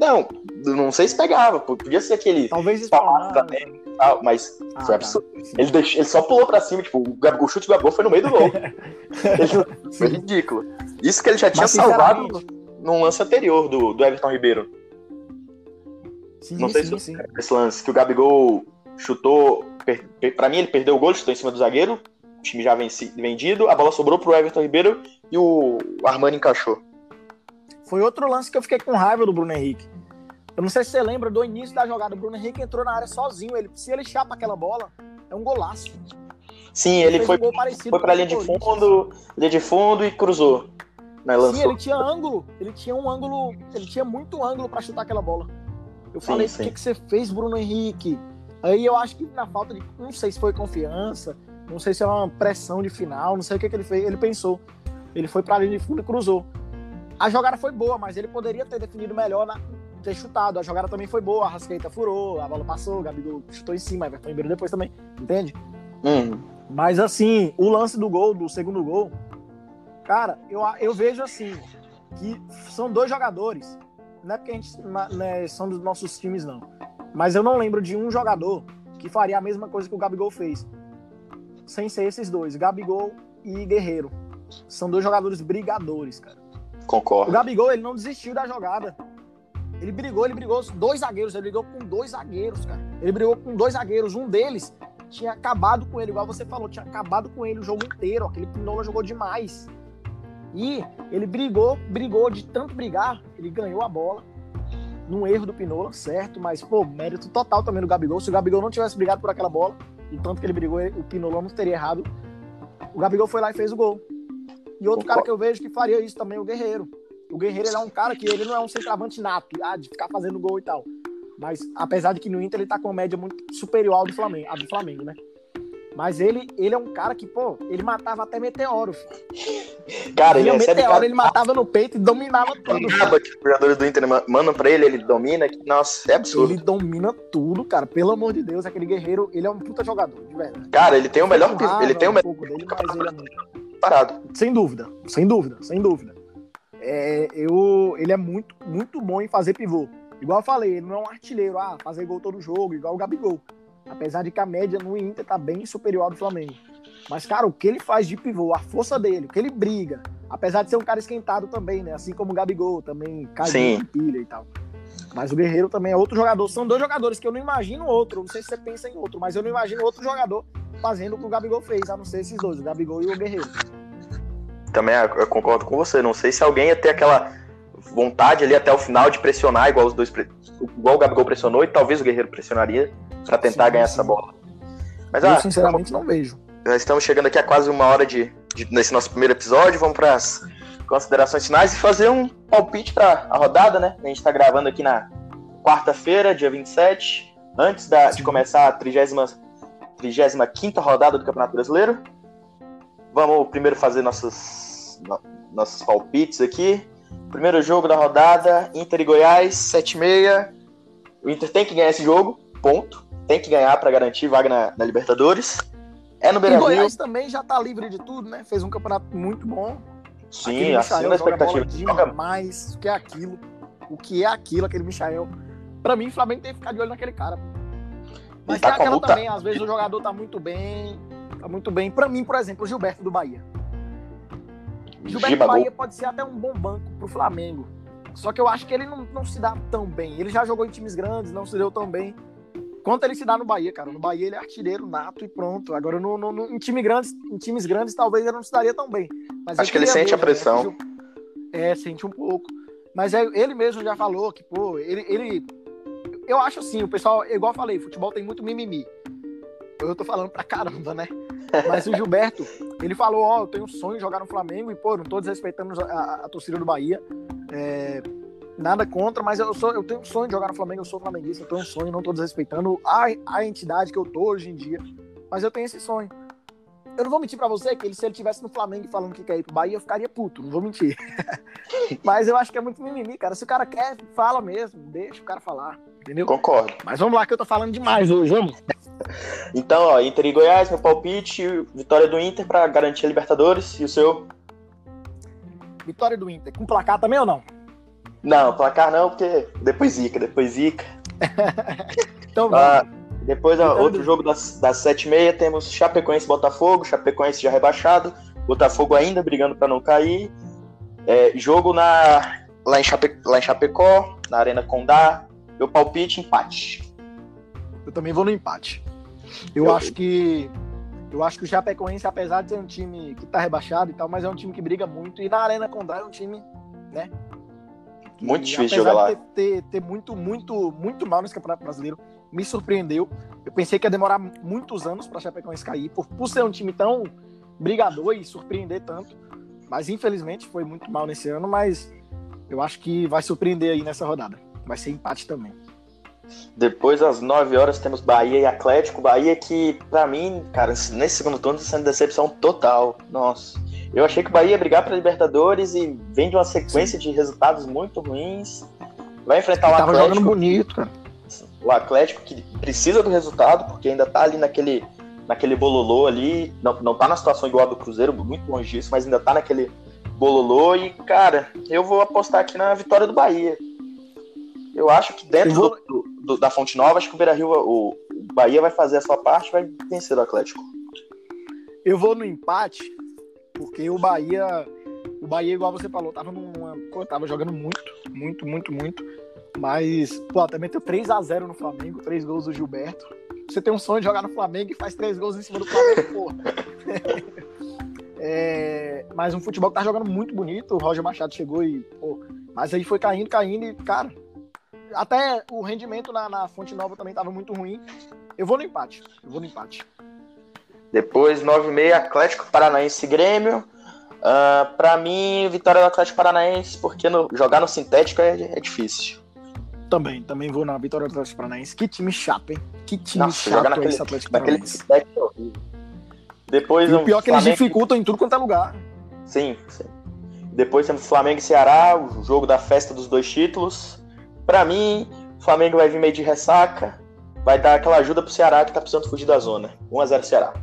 Não, não sei se pegava, podia ser aquele. Talvez espaço também, tal, mas ah, foi tá. absurdo. Ele, deixou, ele só pulou pra cima, tipo, o, Gabigol, o chute do Gabigol foi no meio do gol. foi ridículo. Isso que ele já tinha mas, salvado num lance anterior do, do Everton Ribeiro. Sim, não sei sim, se sim. esse lance que o Gabigol chutou. Per, per, pra mim, ele perdeu o gol, chutou em cima do zagueiro. O time já venci, vendido. A bola sobrou pro Everton Ribeiro e o Armani encaixou. Foi outro lance que eu fiquei com raiva do Bruno Henrique. Eu não sei se você lembra do início da jogada. O Bruno Henrique entrou na área sozinho. Ele, se ele chapa aquela bola, é um golaço. Sim, ele, ele foi, um foi pra linha de fundo, linha de fundo e cruzou. Né, sim, ele tinha ângulo. Ele tinha um ângulo. Ele tinha muito ângulo para chutar aquela bola. Eu falei, o que, que você fez, Bruno Henrique? Aí eu acho que na falta de. Não sei se foi confiança, não sei se é uma pressão de final, não sei o que, que ele fez. Ele pensou. Ele foi pra linha de fundo e cruzou. A jogada foi boa, mas ele poderia ter definido melhor, na, ter chutado. A jogada também foi boa, a Rascaeta furou, a bola passou, o Gabigol chutou em cima, Everton Ribeiro depois também, entende? Uhum. Mas assim, o lance do gol, do segundo gol, cara, eu, eu vejo assim, que são dois jogadores não é porque a gente né, são dos nossos times, não. Mas eu não lembro de um jogador que faria a mesma coisa que o Gabigol fez. Sem ser esses dois, Gabigol e Guerreiro. São dois jogadores brigadores, cara. Concordo. O Gabigol, ele não desistiu da jogada. Ele brigou, ele brigou dois zagueiros, ele brigou com dois zagueiros, cara. Ele brigou com dois zagueiros, um deles tinha acabado com ele, igual você falou, tinha acabado com ele o jogo inteiro. Aquele Pinola jogou demais. E ele brigou, brigou de tanto brigar, ele ganhou a bola. Num erro do Pinola, certo, mas, pô, mérito total também do Gabigol. Se o Gabigol não tivesse brigado por aquela bola, e tanto que ele brigou, o Pinola não teria errado. O Gabigol foi lá e fez o gol. E outro cara que eu vejo que faria isso também, o Guerreiro. O Guerreiro é um cara que ele não é um centroavante nato, ah, de ficar fazendo gol e tal. Mas apesar de que no Inter ele tá com uma média muito superior ao do Flamengo, a do Flamengo, né? Mas ele, ele é um cara que, pô, ele matava até meteoro. Filho. Cara, ele ele recebe meteoro, cada ele matava no peito e dominava tudo. nada que os jogadores do Inter mandam pra ele, ele domina. Nossa, é absurdo. Ele domina tudo, cara. Pelo amor de Deus, aquele guerreiro, ele é um puta jogador, de verdade. Cara, ele tem o melhor. Ele tem o um melhor pouco dele, mas ele é muito parado. Sem dúvida, sem dúvida, sem dúvida. É, eu, ele é muito, muito bom em fazer pivô. Igual eu falei, ele não é um artilheiro, ah, fazer gol todo jogo, igual o Gabigol. Apesar de que a média no Inter tá bem superior ao do Flamengo. Mas, cara, o que ele faz de pivô, a força dele, o que ele briga, apesar de ser um cara esquentado também, né? Assim como o Gabigol, também cai em pilha e tal. Mas o Guerreiro também é outro jogador. São dois jogadores que eu não imagino outro. Não sei se você pensa em outro, mas eu não imagino outro jogador fazendo o que o Gabigol fez, a não ser esses dois, o Gabigol e o Guerreiro. Também eu eu concordo com você. Não sei se alguém ia ter aquela vontade ali até o final de pressionar, igual os dois. Igual o Gabigol pressionou, e talvez o Guerreiro pressionaria pra tentar Sim, ganhar sim. essa bola. Mas eu, ah, sinceramente, não vejo. já estamos chegando aqui a quase uma hora de, de- nesse nosso primeiro episódio. Vamos para as considerações finais e fazer um palpite para a rodada, né? A gente está gravando aqui na quarta-feira, dia 27, antes da, de começar a 30, 35 rodada do Campeonato Brasileiro. Vamos primeiro fazer nossos, no- nossos palpites aqui. Primeiro jogo da rodada, Inter e Goiás, 7h30. O Inter tem que ganhar esse jogo, ponto. Tem que ganhar para garantir vaga na, na Libertadores. É no O Beira-Rio. Goiás também já tá livre de tudo, né? Fez um campeonato muito bom. Sim, acima da joga expectativa. Joga demais. O que é aquilo? O que é aquilo, aquele Michael? Pra mim, o Flamengo tem que ficar de olho naquele cara. Mas tá tem a aquela também, às vezes o jogador tá muito bem. Tá muito bem. Pra mim, por exemplo, o Gilberto do Bahia. Gilberto Giba do. Bahia pode ser até um bom banco pro Flamengo. Só que eu acho que ele não, não se dá tão bem. Ele já jogou em times grandes, não se deu tão bem. Quanto ele se dá no Bahia, cara. No Bahia ele é artilheiro nato e pronto. Agora no, no- no- em, time grandes, em times grandes talvez ele não se daria tão bem. Mas Acho que ele sente a ver, pressão. né, que o- É, sente um pouco. Mas é, ele mesmo já falou que, pô, ele, ele. Eu acho assim, o pessoal, igual eu falei, futebol tem muito mimimi. Eu tô falando pra caramba, né? Mas o Gilberto, ele falou, ó, eu tenho um sonho de jogar no Flamengo e, pô, não tô desrespeitando a, a- a torcida do Bahia. É, nada contra, mas eu, sou, eu tenho um sonho de jogar no Flamengo, eu sou flamenguista, eu tenho um sonho, não tô desrespeitando a, a entidade que eu tô hoje em dia. Mas eu tenho esse sonho. Eu não vou mentir pra você que ele, se ele tivesse no Flamengo falando que quer ir pro Bahia, eu ficaria puto, não vou mentir. mas eu acho que é muito mimimi, cara. Se o cara quer, fala mesmo, deixa o cara falar, entendeu? Concordo. Mas vamos lá que eu tô falando demais hoje, vamos? Então, ó, Inter e Goiás, meu palpite, vitória do Inter pra garantir a Libertadores. E o seu? Vitória do Inter. Com placar também ou não? Não, placar não, porque depois zica, depois zica. Então vamos. Ah, depois, Vitória outro jogo das, das 7h30, temos Chapecoense e Botafogo. Chapecoense já rebaixado. Botafogo ainda brigando pra não cair. É, jogo na, lá, em Chape, lá em Chapecó, na Arena Condá. Meu palpite, empate. Eu também vou no empate. Eu Eu- acho que. Eu acho que o Chapecoense, apesar de ser um time que tá rebaixado e tal, mas é um time que briga muito. E na Arena Condá é um time, né? Muito difícil jogar de Ter, ter, ter muito, muito, muito mal nesse Campeonato Brasileiro, me surpreendeu. Eu pensei que ia demorar muitos anos pra Chapecoense cair, por, por ser um time tão brigador e surpreender tanto. Mas infelizmente foi muito mal nesse ano, mas eu acho que vai surpreender aí nessa rodada. Vai ser empate também. Depois, às 9 horas, temos Bahia e Atlético. Bahia que, pra mim, cara, nesse segundo turno tá sendo decepção total. Nossa. Eu achei que o Bahia ia brigar pra Libertadores e vem de uma sequência de resultados muito ruins. Vai enfrentar o Tava jogando Atlético. bonito, cara. O Atlético que precisa do resultado, porque ainda tá ali naquele, naquele bololô ali. Não, não tá na situação igual a do Cruzeiro, muito longe disso, mas ainda tá naquele bololô. E, cara, eu vou apostar aqui na vitória do Bahia. Eu acho que dentro vou- do- do- da Fonte Nova, acho que o Beira Rio, o, o Bahia vai fazer a sua parte vai vencer o Atlético. Eu vou no empate, porque o Bahia, o Bahia, igual você falou, tava numa, tava jogando muito, muito, muito, muito. Mas, pô, até meteu 3x0 no Flamengo, três gols do Gilberto. Você tem um sonho de jogar no Flamengo e faz três gols em cima do Flamengo, pô. É, mas um futebol que tá jogando muito bonito. O Roger Machado chegou e, pô, mas aí foi caindo, caindo e, cara, até o rendimento na, na Fonte Nova também tava muito ruim. Eu vou no empate. Eu vou no empate. Depois, 9h30, Atlético Paranaense Grêmio. Ah, pra mim, vitória do Atlético Paranaense, porque no- jogar no sintético é, é difícil. Também, também vou na vitória do Atlético Paranaense. Que time chato, hein? Que time Nossa, chato é naquele, esse Atlético Paranaense. é. Depois E o pior é que eles Flamengo- dificultam em tudo quanto é lugar. Sim, sim. Depois temos Flamengo e Ceará, o jogo da festa dos dois títulos. Pra mim, o Flamengo vai vir meio de ressaca, vai dar aquela ajuda pro Ceará que tá precisando fugir da zona. 1x0 Ceará.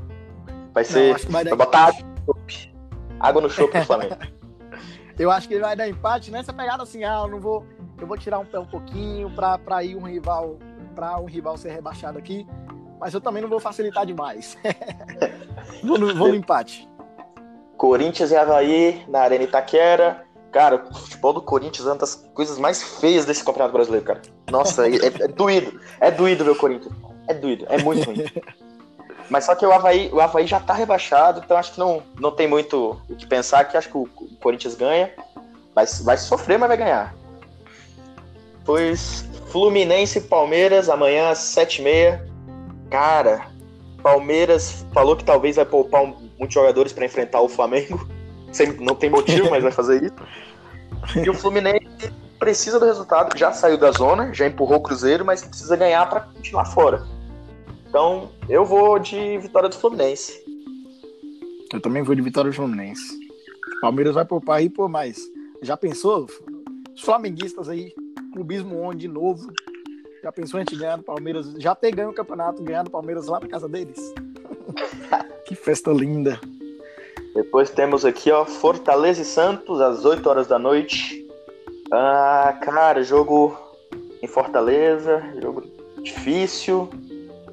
Vai ser. vai botar empate. água no chope. Água no chope pro Flamengo. Eu acho que ele vai dar empate nessa pegada assim, ah, eu não vou. Eu vou tirar um pé um pouquinho pra, pra ir um rival. Pra um rival ser rebaixado aqui. Mas eu também não vou facilitar demais. vou, no, vou no empate. Corinthians e Havaí na Arena Itaquera. Cara, o futebol do Corinthians é uma das coisas mais feias desse Campeonato Brasileiro, cara. Nossa, é, é doído. É doído ver o Corinthians. É doído, é muito ruim. Mas só que o Havaí, o Havaí já tá rebaixado, então acho que não, não tem muito o que pensar, que acho que o, o Corinthians ganha. Vai, vai sofrer, mas vai ganhar. Pois Fluminense e Palmeiras, amanhã às 7h30. Cara, Palmeiras falou que talvez vai poupar muitos jogadores para enfrentar o Flamengo. Não tem motivo, mas vai fazer isso. E o Fluminense precisa do resultado. Já saiu da zona, já empurrou o Cruzeiro, mas precisa ganhar para continuar fora. Então, eu vou de vitória do Fluminense. Eu também vou de vitória do Fluminense. Palmeiras vai poupar aí, pô, mas já pensou? Os flamenguistas aí, clubismo on de novo. Já pensou em gente ganhar do Palmeiras? Já ter ganho o campeonato, ganhar do Palmeiras lá na casa deles? que festa linda. Depois temos aqui, ó, Fortaleza e Santos, às 8 horas da noite. Ah, cara, jogo em Fortaleza, jogo difícil.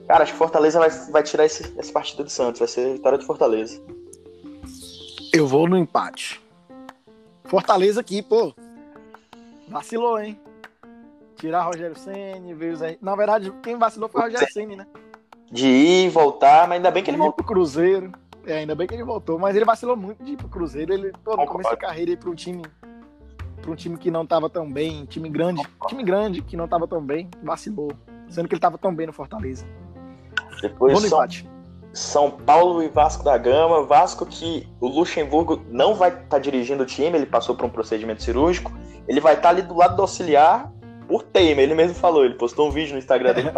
Cara, acho que Fortaleza vai, vai tirar esse, essa partida do Santos, vai ser vitória de Fortaleza. Eu vou no empate. Fortaleza aqui, pô. Vacilou, hein? Tirar Rogério Senni, veio Zé... Na verdade, quem vacilou foi o Rogério Senni, né? De ir e voltar, mas ainda bem que ele Ele voltou. pro Cruzeiro. É, ainda bem que ele voltou, mas ele vacilou muito de ir pro Cruzeiro. Ele, pô, no Concordo. começo da carreira, ir pra um time. Pra um time que não tava tão bem, time grande, time grande que não tava tão bem, vacilou. Sendo que ele tava tão bem no Fortaleza. Depois São, empate. São Paulo e Vasco da Gama. Vasco que o Luxemburgo não vai estar dirigindo o time, ele passou por um procedimento cirúrgico. Ele vai estar ali do lado do auxiliar por teima, ele mesmo falou, ele postou um vídeo no Instagram dele.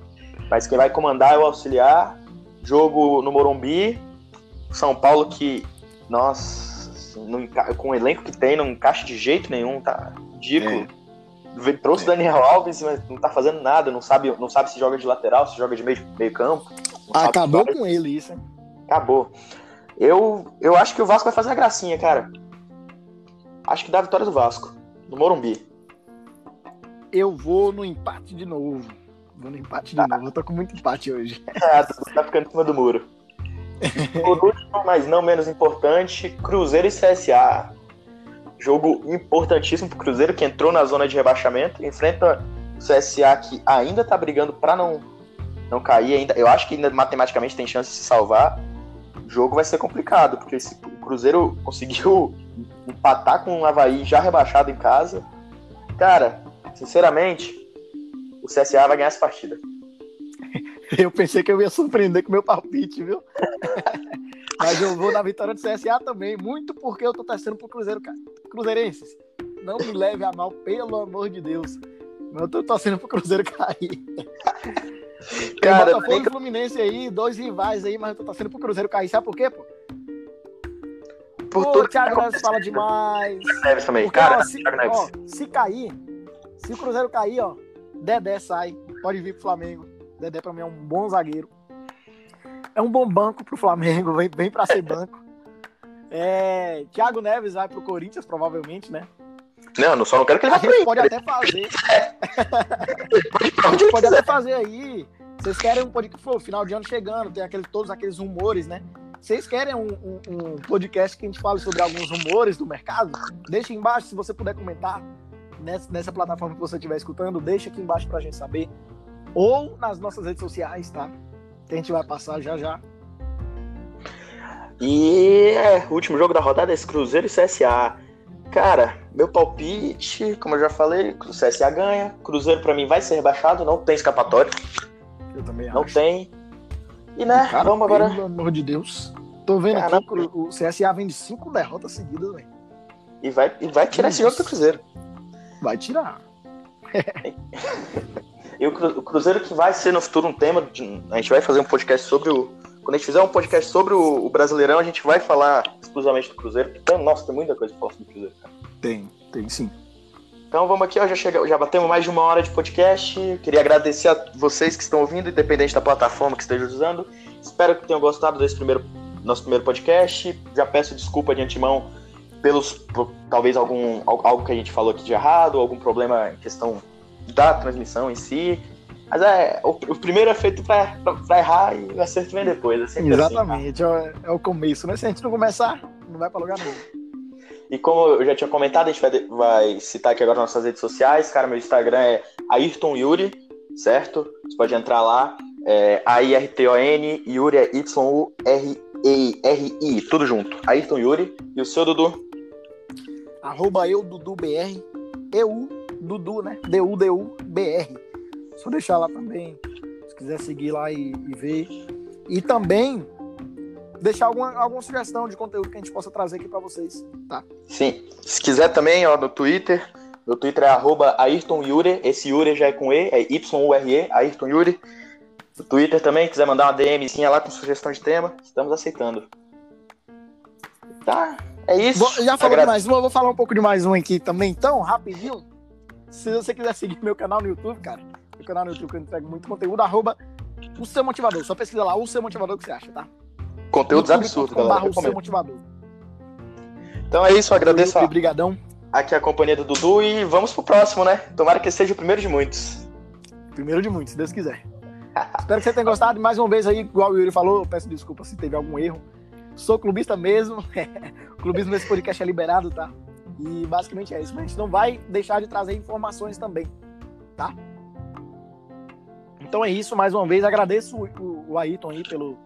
Mas quem vai comandar é o auxiliar. Jogo no Morumbi. São Paulo que, nossa, não com o elenco que tem, não encaixa de jeito nenhum, tá ridículo. Vê- Trouxe o É. Daniel Alves, mas não tá fazendo nada, não sabe, não sabe se joga de lateral, se joga de meio, meio campo. sabe Acabou com ele isso, hein? Acabou. Eu, eu acho que o Vasco vai fazer a gracinha, cara. Acho que dá a vitória do Vasco. No Morumbi. Eu vou no empate de novo. Vou no empate de novo. Eu tô com muito empate hoje. É, tá ficando em cima do muro. Por último, mas não menos importante, Cruzeiro e CSA. Jogo importantíssimo pro Cruzeiro, que entrou na zona de rebaixamento. Enfrenta o CSA, que ainda tá brigando pra não, não cair. Ainda, eu acho que ainda matematicamente tem chance de se salvar. O jogo vai ser complicado, porque esse- o Cruzeiro conseguiu empatar com o Havaí já rebaixado em casa. Cara, sinceramente, o CSA vai ganhar essa partida. Eu pensei que eu ia surpreender com o meu palpite, viu? Mas eu vou na vitória do CSA também, muito porque eu tô torcendo pro Cruzeiro, cara. Cruzeirenses, não me leve a mal, pelo amor de Deus. Mas eu tô torcendo pro Cruzeiro cair. Tem Cara, Botafogo nem e Fluminense aí, dois rivais aí, mas eu tô torcendo pro Cruzeiro cair. Sabe por quê, pô? por Pô, tudo o Thiago Neves fala demais. Neves também. Porque, Cara, ó, se, ó, se cair, se o Cruzeiro cair, ó, Dedé sai, pode vir pro Flamengo. Dedé pra mim é um bom zagueiro. É um bom banco pro Flamengo, vem, vem pra ser banco. É, Thiago Neves vai pro Corinthians, provavelmente, né? Não, só não quero que ele vá pra pode até fazer, ele pode quiser. até fazer aí. Vocês querem um podcast, pô, final de ano chegando, tem aquele, todos aqueles rumores, né? Vocês querem um, um- um podcast que a gente fale sobre alguns rumores do mercado? Deixa embaixo, se você puder comentar nessa, nessa plataforma que você estiver escutando, deixa aqui embaixo pra gente saber. Ou nas nossas redes sociais, tá? Que a gente vai passar já já. E é, o último jogo da rodada é esse Cruzeiro e CSA. Cara, meu palpite, como eu já falei, o CSA ganha. Cruzeiro pra mim vai ser rebaixado, não tem escapatório, Eu também não acho. tem. E né, Cara, vamos agora. Pelo amor de Deus. Tô vendo Caramba. aqui o CSA vem de cinco derrotas seguidas, velho. E vai, e vai tirar esse jogo do Cruzeiro. Vai tirar. E o Cru- o Cruzeiro que vai ser no futuro um tema. de- a gente vai fazer um podcast sobre o Quando a gente fizer um podcast sobre o, o Brasileirão, a gente vai falar exclusivamente do Cruzeiro. Então, nossa, tem muita coisa pra falar sobre o Cruzeiro, cara. Tem, tem sim. Então vamos aqui, ó, já, chega, já batemos mais de uma hora de podcast. Queria agradecer a vocês que estão ouvindo, independente da plataforma que estejam usando. Espero que tenham gostado desse primeiro nosso primeiro podcast. Já peço desculpa de antemão pelos por, talvez algum algo que a gente falou aqui de errado, algum problema em questão da transmissão em si. Mas é, o, o primeiro é feito para errar e o acerto vem depois. É assim, Exatamente, assim, é, é, o começo, né? Se a gente não começar, não vai para lugar nenhum. E como eu já tinha comentado, a gente vai, vai citar aqui agora nossas redes sociais. Cara, meu Instagram é Ayrton Yuri, certo? Você pode entrar lá. É A-I-R-T-O-N, Yuri é Y-U-R-E-R-I, tudo junto. Ayrton Yuri. E o seu, Dudu? Arroba eu, Dudu BR. Eu, Dudu, né? D-U-D-U-B-R. Só deixar lá também, se quiser seguir lá e, e ver. E também deixar alguma, alguma sugestão de conteúdo que a gente possa trazer aqui para vocês, tá? Sim. Se quiser também, ó, no Twitter, meu Twitter é arroba Ayrton Yuri, esse Yuri já é com E, é Y-U-R-E, Ayrton Yuri. No Twitter também, quiser mandar uma DMzinha lá com sugestão de tema, estamos aceitando. Tá, é isso. Vou, já falou Agra... demais, vou falar um pouco de mais um aqui também, então, rapidinho. Se você quiser seguir meu canal no YouTube, cara, meu canal no YouTube que eu entrego muito conteúdo, arroba o seu motivador. Só pesquisa lá o seu motivador que você acha, tá? Conteúdos absurdos, galera. O seu motivador. Então é isso, agradeço Obrigadão. aqui a companhia do Dudu e vamos pro próximo, né? Tomara que seja o primeiro de muitos. Primeiro de muitos, se Deus quiser. Espero que você tenha gostado. Mais uma vez aí, igual o Yuri falou, peço desculpa se teve algum erro. Sou clubista mesmo. clubismo nesse podcast é liberado, tá? E basicamente é isso. Mas a gente não vai deixar de trazer informações também, tá? Então é isso, mais uma vez. Agradeço o, o, o Ayrton aí pelo,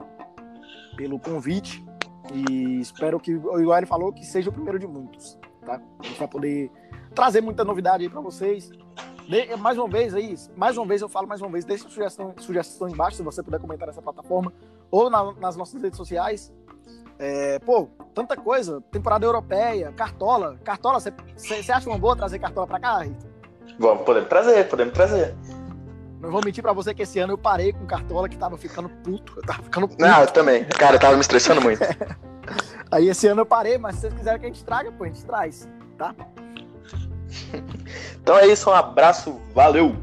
pelo convite. E espero que, igual ele falou, que seja o primeiro de muitos, tá? A gente vai poder trazer muita novidade aí para vocês. De, mais uma vez aí, mais uma vez eu falo mais uma vez, deixe sugestão, sugestão embaixo, se você puder comentar nessa plataforma, ou na, nas nossas redes sociais. É, pô, tanta coisa, temporada europeia, cartola. Cartola, você acha uma boa trazer cartola pra cá, Rita? Vamos, podemos trazer, podemos trazer. Não vou mentir pra você que esse ano eu parei com cartola que tava ficando puto. Eu tava ficando puto. Não, eu também. Cara, eu tava me estressando muito. Aí esse ano eu parei, mas se vocês quiserem que a gente traga, pô, a gente traz, tá? então é isso, um abraço, valeu!